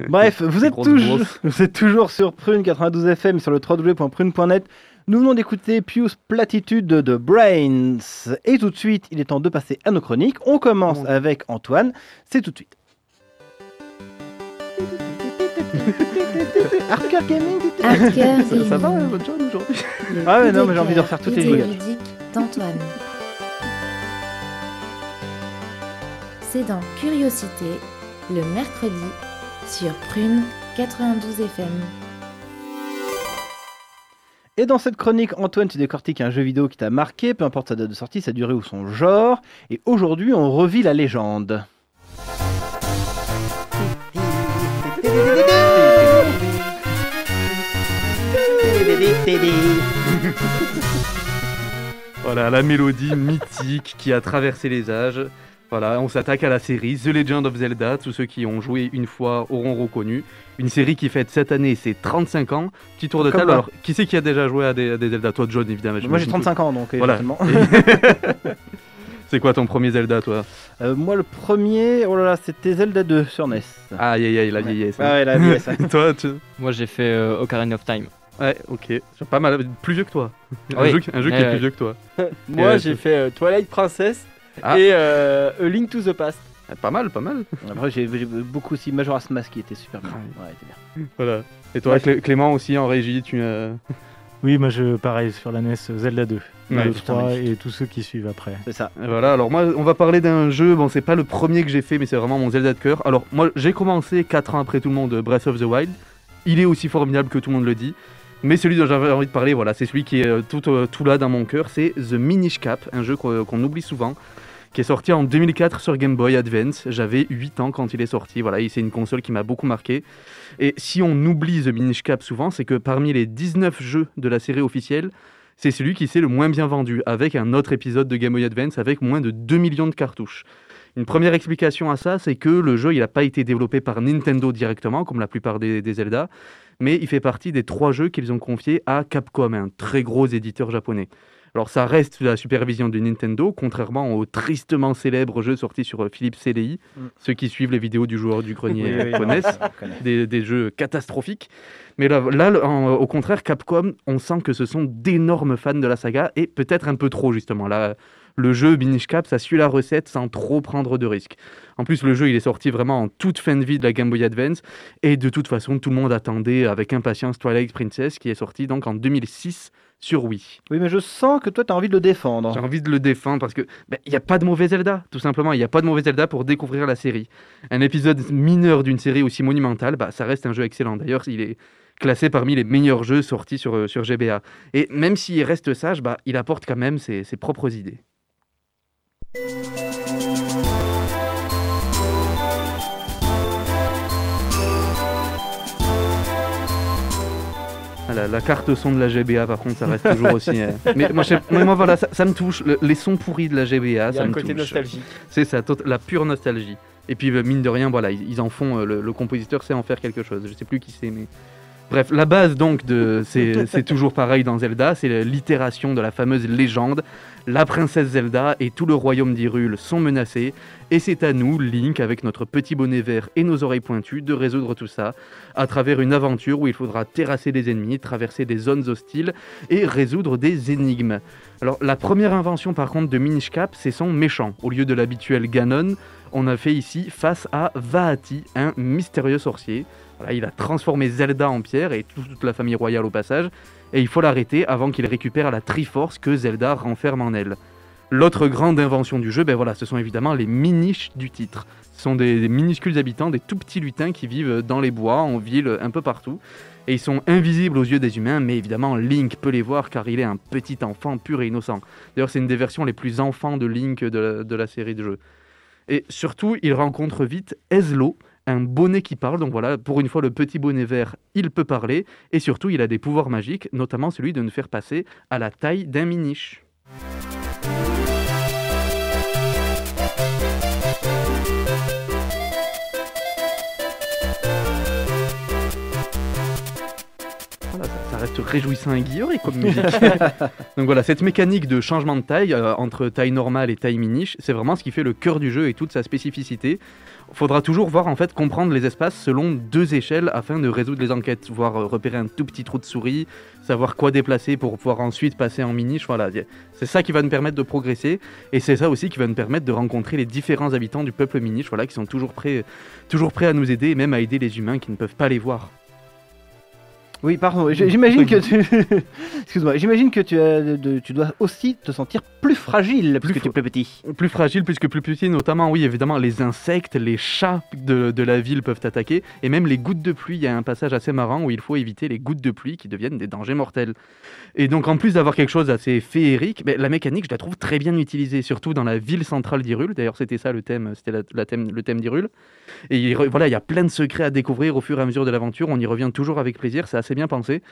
Bref, vous êtes,
grosses
toujours,
grosses.
vous êtes toujours sur Prune 92 FM sur le www.prune.net. Nous venons d'écouter Pius Platitude de Brains. Et tout de suite, il est temps de passer à nos chroniques. On commence avec Antoine. C'est tout de suite. Hardcore Gaming.
Hardcore
Ça va,
Gaming.
votre journée aujourd'hui Ah ouais, non, mais j'ai envie de refaire toutes les
vidéoludique d'Antoine. C'est dans Curiosité, le mercredi, sur Prune 92 FM.
Et dans cette chronique, Antoine, tu décortiques un jeu vidéo qui t'a marqué, peu importe sa date de sortie, sa durée ou son genre. Et aujourd'hui, on revit la légende.
Voilà, la mélodie mythique qui a traversé les âges. Voilà, on s'attaque à la série The Legend of Zelda. Tous ceux qui ont joué une fois auront reconnu. Une série qui fête cette année ses 35 ans. Petit tour de
Comme
table.
moi.
Alors, qui c'est qui a déjà joué à des, à des Zelda? Toi, John, évidemment.
Moi, j'ai
j'imagine
35
que-
ans, donc,
Voilà. c'est quoi ton premier Zelda, toi?
Euh, moi, le premier, oh là là, c'était Zelda 2 sur NES.
Aïe aïe aïe, la vieillesse.
Ah ouais, la vieillesse, hein.
toi, tu...
Moi, j'ai fait euh, Ocarina of Time.
Ouais, ok. C'est pas mal. Plus vieux que toi. Un jeu, qui- un jeu qui
Ouais,
est plus vieux que toi.
Moi,
Euh,
j'ai fait euh, Twilight Princess
Ah.
et euh, A Link to the Past.
Pas mal, pas mal.
Après, j'ai j'ai beaucoup aussi Majora's Mask qui était super bien. Ouais, était bien.
Voilà. Et toi. Clé- Clément aussi en régie, tu. euh,
Oui, moi je pareil sur la NES Zelda 2,
Ouais,
le
putain,
3
magnifique.
et tous ceux qui suivent après.
C'est ça.
Et Voilà, alors moi, on va parler d'un jeu, bon, c'est pas le premier que j'ai fait, mais c'est vraiment mon Zelda de cœur. Alors, moi, j'ai commencé 4 ans après tout le monde Breath of the Wild. Il est aussi formidable que tout le monde le dit. Mais celui dont j'avais envie de parler, voilà, c'est celui qui est euh, tout, euh, tout là dans mon cœur, c'est The Minish Cap, un jeu qu'on qu'on oublie souvent, qui est sorti en 2004 sur Game Boy Advance. J'avais 8 ans quand il est sorti, voilà, c'est une console qui m'a beaucoup marqué. Et si on oublie The Minish Cap souvent, c'est que parmi les 19 jeux de la série officielle, c'est celui qui s'est le moins bien vendu, avec un autre épisode de Game Boy Advance avec moins de 2 millions de cartouches. Une première explication à ça, c'est que le jeu il n'a pas été développé par Nintendo directement, comme la plupart des, des Zelda, mais il fait partie des trois jeux qu'ils ont confiés à Capcom, un très gros éditeur japonais. Alors ça reste sous la supervision de Nintendo, contrairement au tristement célèbre jeu sorti sur euh, Philips CDI.
Mm.
Ceux qui suivent les vidéos du joueur du grenier
Oui, oui,
connaissent des, des jeux catastrophiques. Mais là, là le- en- au contraire, Capcom, on sent que ce sont d'énormes fans de la saga et peut-être un peu trop justement. Là, le jeu Minish Cap, ça suit la recette sans trop prendre de risques. En plus, le jeu, il est sorti vraiment en toute fin de vie de la Game Boy Advance et de toute façon, tout le monde attendait avec impatience Twilight Princess qui est sorti donc en 2006 sur Wii.
Oui, mais je sens que toi, tu as envie de le défendre.
J'ai envie de le défendre parce que ben, il n'y a pas de mauvais Zelda, tout simplement. Il n'y a pas de mauvais Zelda pour découvrir la série. Un épisode mineur d'une série aussi monumentale, bah, ça reste un jeu excellent. D'ailleurs, il est classé parmi les meilleurs jeux sortis sur, euh, sur GBA. Et même s'il reste sage, bah, il apporte quand même ses, ses propres idées. Ah, La, la carte son de la GBA, par contre, ça reste toujours aussi. euh, Mais moi, je sais- mais moi, voilà, ça, ça me touche. Le- les sons pourris de la GBA,
Il y a
ça
un
me
côté
touche.
nostalgique.
C'est ça, tot- la pure nostalgie. Et puis, euh, mine de rien, voilà, ils, ils en font. euh, le, le compositeur sait en faire quelque chose. Je sais plus qui c'est, mais. Bref, la base donc de c'est c'est toujours pareil dans Zelda, c'est l'itération de la fameuse légende. La princesse Zelda et tout le royaume d'Hyrule sont menacés et c'est à nous, Link, avec notre petit bonnet vert et nos oreilles pointues, de résoudre tout ça à travers une aventure où il faudra terrasser des ennemis, traverser des zones hostiles et résoudre des énigmes. Alors la première invention par contre de Minish Cap, c'est son méchant. Au lieu de l'habituel Ganon, on a fait ici face à Vaati, un mystérieux sorcier. Voilà, il a transformé Zelda en pierre et tout- toute la famille royale au passage, et il faut l'arrêter avant qu'il récupère la Triforce que Zelda renferme en elle. L'autre grande invention du jeu, ben ce sont évidemment les miniches du titre. Ce sont des, des minuscules habitants, des tout petits lutins qui vivent dans les bois, en ville, un peu partout. Et ils sont invisibles aux yeux des humains, mais évidemment Link peut les voir car il est un petit enfant pur et innocent. D'ailleurs, c'est une des versions les plus enfants de Link de la, de la série de jeux. Et surtout, il rencontre vite Ezlo, un bonnet qui parle. Donc voilà, pour une fois, le petit bonnet vert, il peut parler. Et surtout, il a des pouvoirs magiques, notamment celui de nous faire passer à la taille d'un miniche. Reste réjouissant et guilleret comme musique. Donc voilà, cette mécanique de changement de taille euh, entre taille normale et taille miniche, c'est vraiment ce qui fait le cœur du jeu et toute sa spécificité. Faudra toujours voir en fait comprendre les espaces selon deux échelles afin de résoudre les enquêtes, voir euh, repérer un tout petit trou de souris, savoir quoi déplacer pour pouvoir ensuite passer en miniche. Voilà, c'est ça qui va nous permettre de progresser et c'est ça aussi qui va nous permettre de rencontrer les différents habitants du peuple miniche, voilà, qui sont toujours prêts, toujours prêts à nous aider et même à aider les humains qui ne peuvent pas les voir.
Oui, pardon. J'imagine que tu. Excuse-moi. J'imagine que tu, as de- tu dois aussi te sentir plus fragile puisque tu es plus petit.
Plus fragile puisque plus petit, notamment, oui, évidemment, les insectes, les chats de, de la ville peuvent attaquer, et même les gouttes de pluie. Il y a un passage assez marrant où il faut éviter les gouttes de pluie qui deviennent des dangers mortels. Et donc, en plus d'avoir quelque chose d'assez féerique, la mécanique, je la trouve très bien utilisée, surtout dans la ville centrale d'Hyrule. D'ailleurs, c'était ça le thème, c'était la- la thème, le thème d'Hyrule. Et voilà, il y a plein de secrets à découvrir au fur et à mesure de l'aventure. On y revient toujours avec plaisir, c'est assez bien pensé.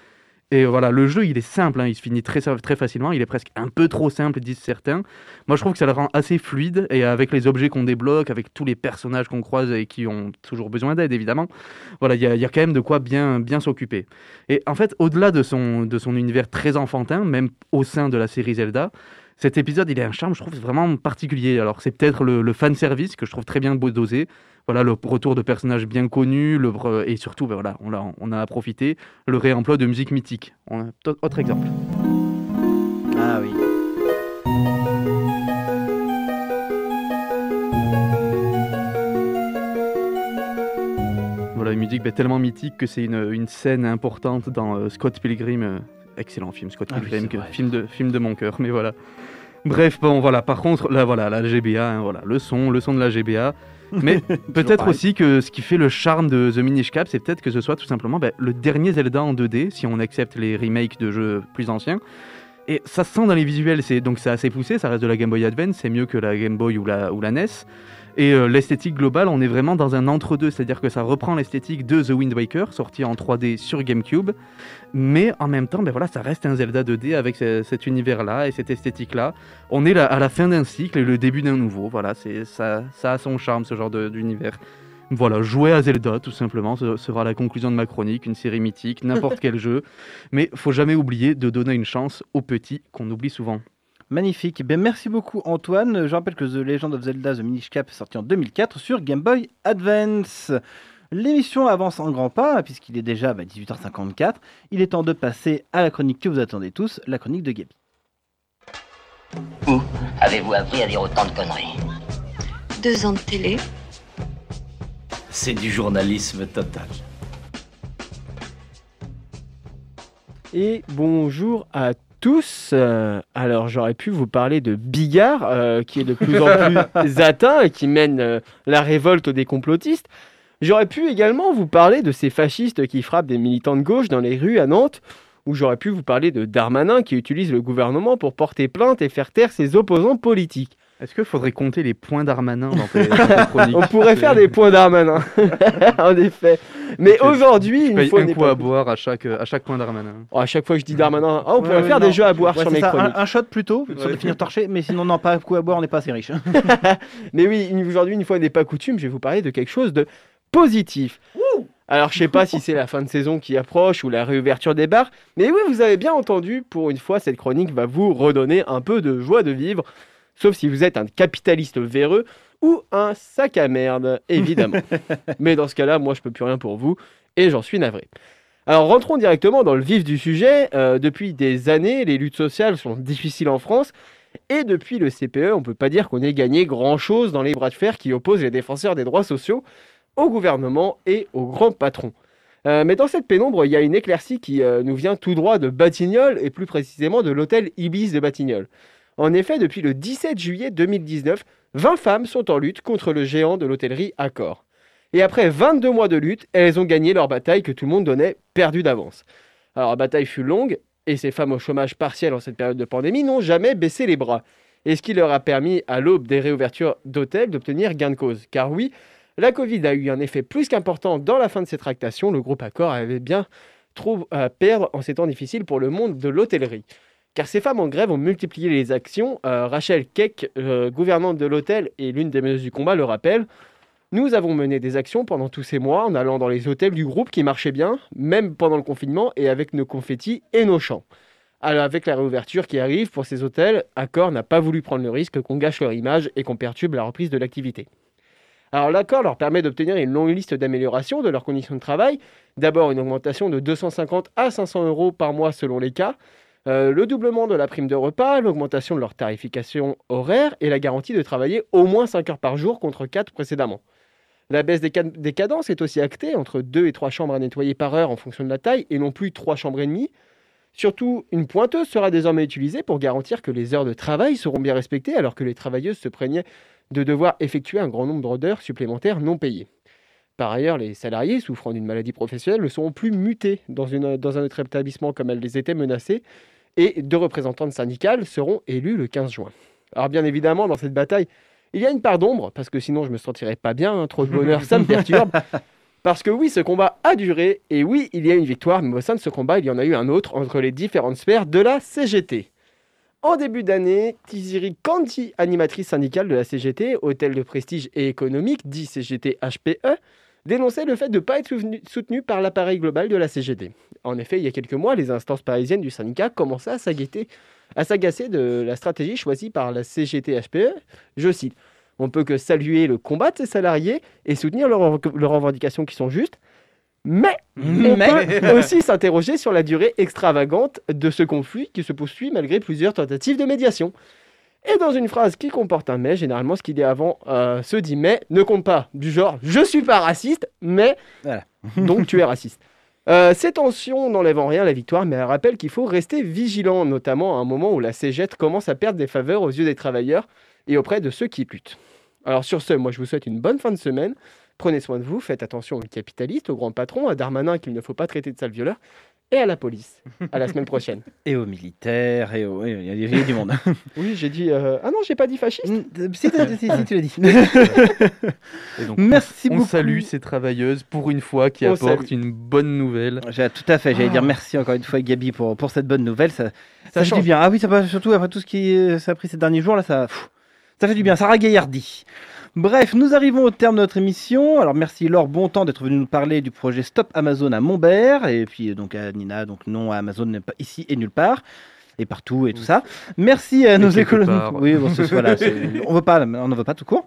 Et voilà, le jeu, il est simple, hein, il se finit très, très facilement, il est presque un peu trop simple, disent certains. Moi, je trouve que ça le rend assez fluide, et avec les objets qu'on débloque, avec tous les personnages qu'on croise et qui ont toujours besoin d'aide, évidemment, voilà, il y, y a quand même de quoi bien, bien s'occuper. Et en fait, au-delà de son, de son univers très enfantin, même au sein de la série Zelda, cet épisode, il a un charme, je trouve, vraiment particulier. Alors, c'est peut-être le, le fan service que je trouve très bien dosé. Voilà, le retour de personnages bien connus, le, et surtout, ben voilà, on, a à profiter, le réemploi de musique mythique. On a- autre exemple.
Ah oui.
Voilà, une musique ben, tellement mythique que c'est une, une scène importante dans euh, Scott Pilgrim. euh, excellent film, Scott
Ah
Pilgrim, que- film, de, film de mon cœur, mais voilà. Bref, bon, voilà, par contre, là, voilà, la GBA, hein, voilà, le son, le son de la GBA. Mais peut-être aussi que ce qui fait le charme de The Minish Cap, c'est peut-être que ce soit tout simplement ben, le dernier Zelda en 2D, si on accepte les remakes de jeux plus anciens. Et ça se sent dans les visuels, c'est donc c'est assez poussé, ça reste de la Game Boy Advance, c'est mieux que la Game Boy ou la, ou la NES. Et euh, l'esthétique globale, on est vraiment dans un entre-deux, c'est-à-dire que ça reprend l'esthétique de The Wind Waker, sorti en 3D sur GameCube, mais en même temps, ben voilà, ça reste un Zelda 2D avec ce- cet univers-là et cette esthétique-là. On est là à la fin d'un cycle et le début d'un nouveau, voilà, c'est ça, ça a son charme ce genre d'univers. Voilà, jouer à Zelda, tout simplement, ce sera la conclusion de ma chronique, une série mythique, n'importe quel jeu, mais faut jamais oublier de donner une chance aux petits qu'on oublie souvent.
Magnifique. Ben, merci beaucoup Antoine. Je rappelle que The Legend of Zelda The Minish Cap est sorti en 2004 sur Game Boy Advance. L'émission avance en grand pas puisqu'il est déjà bah, 18h54. Il est temps de passer à la chronique que vous attendez tous, la chronique de Gabi.
Où avez-vous appris à dire autant de conneries?
Deux ans de télé.
C'est du journalisme total.
Et bonjour à tous. Euh, alors j'aurais pu vous parler de Bigard, euh, qui est de plus en plus atteint et qui mène euh, la révolte des complotistes. J'aurais pu également vous parler de ces fascistes qui frappent des militants de gauche dans les rues à Nantes, ou j'aurais pu vous parler de Darmanin qui utilise le gouvernement pour porter plainte et faire taire ses opposants politiques.
Est-ce qu'il faudrait compter les points d'Armanin dans tes, dans tes chroniques
On pourrait faire des points Darmanin, en effet. Mais
Tu-
aujourd'hui,
payes
fois
un coup à boire à chaque, à chaque point d'Armanin.
Oh, à chaque fois que je dis Darmanin, ah, on
Ouais,
pourrait
ouais,
faire
non.
des jeux à boire
Ouais,
sur mes
ça,
chroniques.
Un, un shot plutôt, sur de finir torché, mais sinon, non, pas un coup à boire, on n'est pas assez riche.
Mais oui, aujourd'hui, une fois n'est pas coutume, je vais vous parler de quelque chose de positif. Alors, je sais pas si c'est la fin de saison qui approche ou la réouverture des bars, mais oui, vous avez bien entendu, pour une fois, cette chronique va vous redonner un peu de joie de vivre, sauf si vous êtes un capitaliste véreux ou un sac à merde, évidemment. mais dans ce cas-là, moi, je peux plus rien pour vous, et j'en suis navré. Alors rentrons directement dans le vif du sujet. Euh, depuis des années, les luttes sociales sont difficiles en France. Et depuis le CPE, on ne peut pas dire qu'on ait gagné grand-chose dans les bras de fer qui opposent les défenseurs des droits sociaux au gouvernement et aux grands patrons. Euh, mais dans cette pénombre, il y a une éclaircie qui euh, nous vient tout droit de Batignolles et plus précisément de l'hôtel Ibis de Batignolles. En effet, depuis le 17 juillet 2019, 20 femmes sont en lutte contre le géant de l'hôtellerie Accor. Et après 22 mois de lutte, elles ont gagné leur bataille que tout le monde donnait perdue d'avance. Alors la bataille fut longue, et ces femmes au chômage partiel en cette période de pandémie n'ont jamais baissé les bras. Et ce qui leur a permis, à l'aube des réouvertures d'hôtels, d'obtenir gain de cause. Car oui, la Covid a eu un effet plus qu'important dans la fin de ces tractations. Le groupe Accor avait bien trop à perdre en ces temps difficiles pour le monde de l'hôtellerie. Car ces femmes en grève ont multiplié les actions. Euh, Rachel Keck, euh, gouvernante de l'hôtel et l'une des meneuses du combat, le rappelle. Nous avons mené des actions pendant tous ces mois en allant dans les hôtels du groupe qui marchaient bien, même pendant le confinement et avec nos confettis et nos chants. Alors avec la réouverture qui arrive pour ces hôtels, Accor n'a pas voulu prendre le risque qu'on gâche leur image et qu'on perturbe la reprise de l'activité. Alors l'accord leur permet d'obtenir une longue liste d'améliorations de leurs conditions de travail. D'abord une augmentation de 250 à 500 euros par mois selon les cas, euh, le doublement de la prime de repas, l'augmentation de leur tarification horaire et la garantie de travailler au moins 5 heures par jour contre 4 précédemment. La baisse des, cad- des cadences est aussi actée entre 2 et 3 chambres à nettoyer par heure en fonction de la taille et non plus 3 chambres et demie. Surtout, une pointeuse sera désormais utilisée pour garantir que les heures de travail seront bien respectées alors que les travailleuses se plaignaient de devoir effectuer un grand nombre d'heures supplémentaires non payées. Par ailleurs, les salariés souffrant d'une maladie professionnelle ne seront plus mutés dans un autre établissement comme elles les étaient menacées et deux représentantes syndicales seront élues le 15 juin. Alors bien évidemment, dans cette bataille, il y a une part d'ombre, parce que sinon je me sentirais pas bien, hein, trop de bonheur, ça me perturbe. Parce que oui, ce combat a duré, et oui, il y a une victoire, mais au sein de ce combat, il y en a eu un autre entre les différentes sphères de la CGT. En début d'année, Tiziri Kanti, animatrice syndicale de la CGT, hôtel de prestige et économique, dit CGT HPE, dénonçait le fait de ne pas être soutenu, soutenu par l'appareil global de la CGT. En effet, il y a quelques mois, les instances parisiennes du syndicat commençaient à s'agacer à s'agacer de la stratégie choisie par la CGT HPE. Je cite On peut que saluer le combat de ces salariés et soutenir leurs, leurs revendications qui sont justes, mais on
Mais.
peut aussi s'interroger sur la durée extravagante de ce conflit qui se poursuit malgré plusieurs tentatives de médiation. Et dans une phrase qui comporte un mais, généralement ce qu'il a avant euh, se dit mais ne compte pas. Du genre je suis pas raciste, mais donc tu es raciste. Euh, ces tensions n'enlèvent en rien la victoire, mais elles rappellent qu'il faut rester vigilant, notamment à un moment où la CGT commence à perdre des faveurs aux yeux des travailleurs et auprès de ceux qui luttent. Alors sur ce, moi je vous souhaite une bonne fin de semaine. Prenez soin de vous, faites attention aux capitalistes, aux grands patrons, à Darmanin qu'il ne faut pas traiter de sale violeur, et à la police. À la semaine prochaine.
Et aux militaires, et aux... il y, a- du monde.
Oui, j'ai dit... euh, Ah non, j'ai pas dit fasciste.
si, t'as- si, si, tu l'as dit.
Et donc,
Merci
on
beaucoup.
salue ces travailleuses pour une fois qui
On
apportent
salue.
une bonne nouvelle.
Tout à fait, j'allais
Ah.
dire merci encore une fois Gabi pour, pour cette bonne nouvelle. Ça, ça,
change.
bien. Ah oui, ça surtout après tout ce qui euh, ça a pris ces derniers jours là, ça, pff, ça fait du bien, ça ragaillardit. Bref, nous arrivons au terme de notre émission. Alors merci Laure Bontemps d'être venue nous parler du projet Stop Amazon à Montbert et puis donc à Nina, donc non à Amazon n'est pas ici et nulle part. Et partout et tout ça. Merci à
Et
nos écolonautes. Oui, bon, ce- voilà, on veut pas, on n'en veut pas tout court.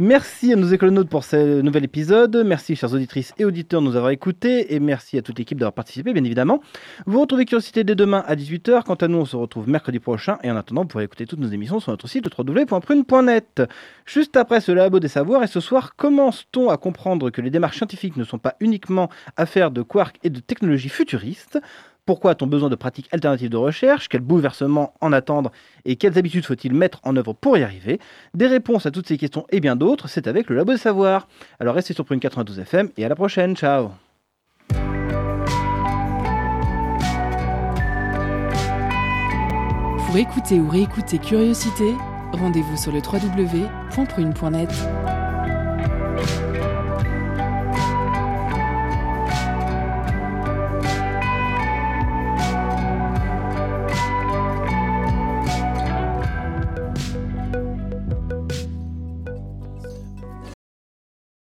Merci à nos écolonautes pour ce nouvel épisode. Merci, chères auditrices et auditeurs, de nous avoir écoutés. Et merci à toute l'équipe d'avoir participé, bien évidemment. Vous retrouvez Curiosité dès demain à 18h. Quant à nous, on se retrouve mercredi prochain. Et en attendant, vous pourrez écouter toutes nos émissions sur notre site www.prune.net. Juste après ce labo des savoirs, et ce soir, commence-t-on à comprendre que les démarches scientifiques ne sont pas uniquement affaires de quarks et de technologies futuristes? Pourquoi a-t-on besoin de pratiques alternatives de recherche? Quels bouleversements en attendre? Et quelles habitudes faut-il mettre en œuvre pour y arriver? Des réponses à toutes ces questions et bien d'autres, c'est avec le Labo des Savoirs. Alors restez sur Prune 92 FM et à la prochaine. Ciao
Pour écouter ou réécouter Curiosité, rendez-vous sur www.prune.net.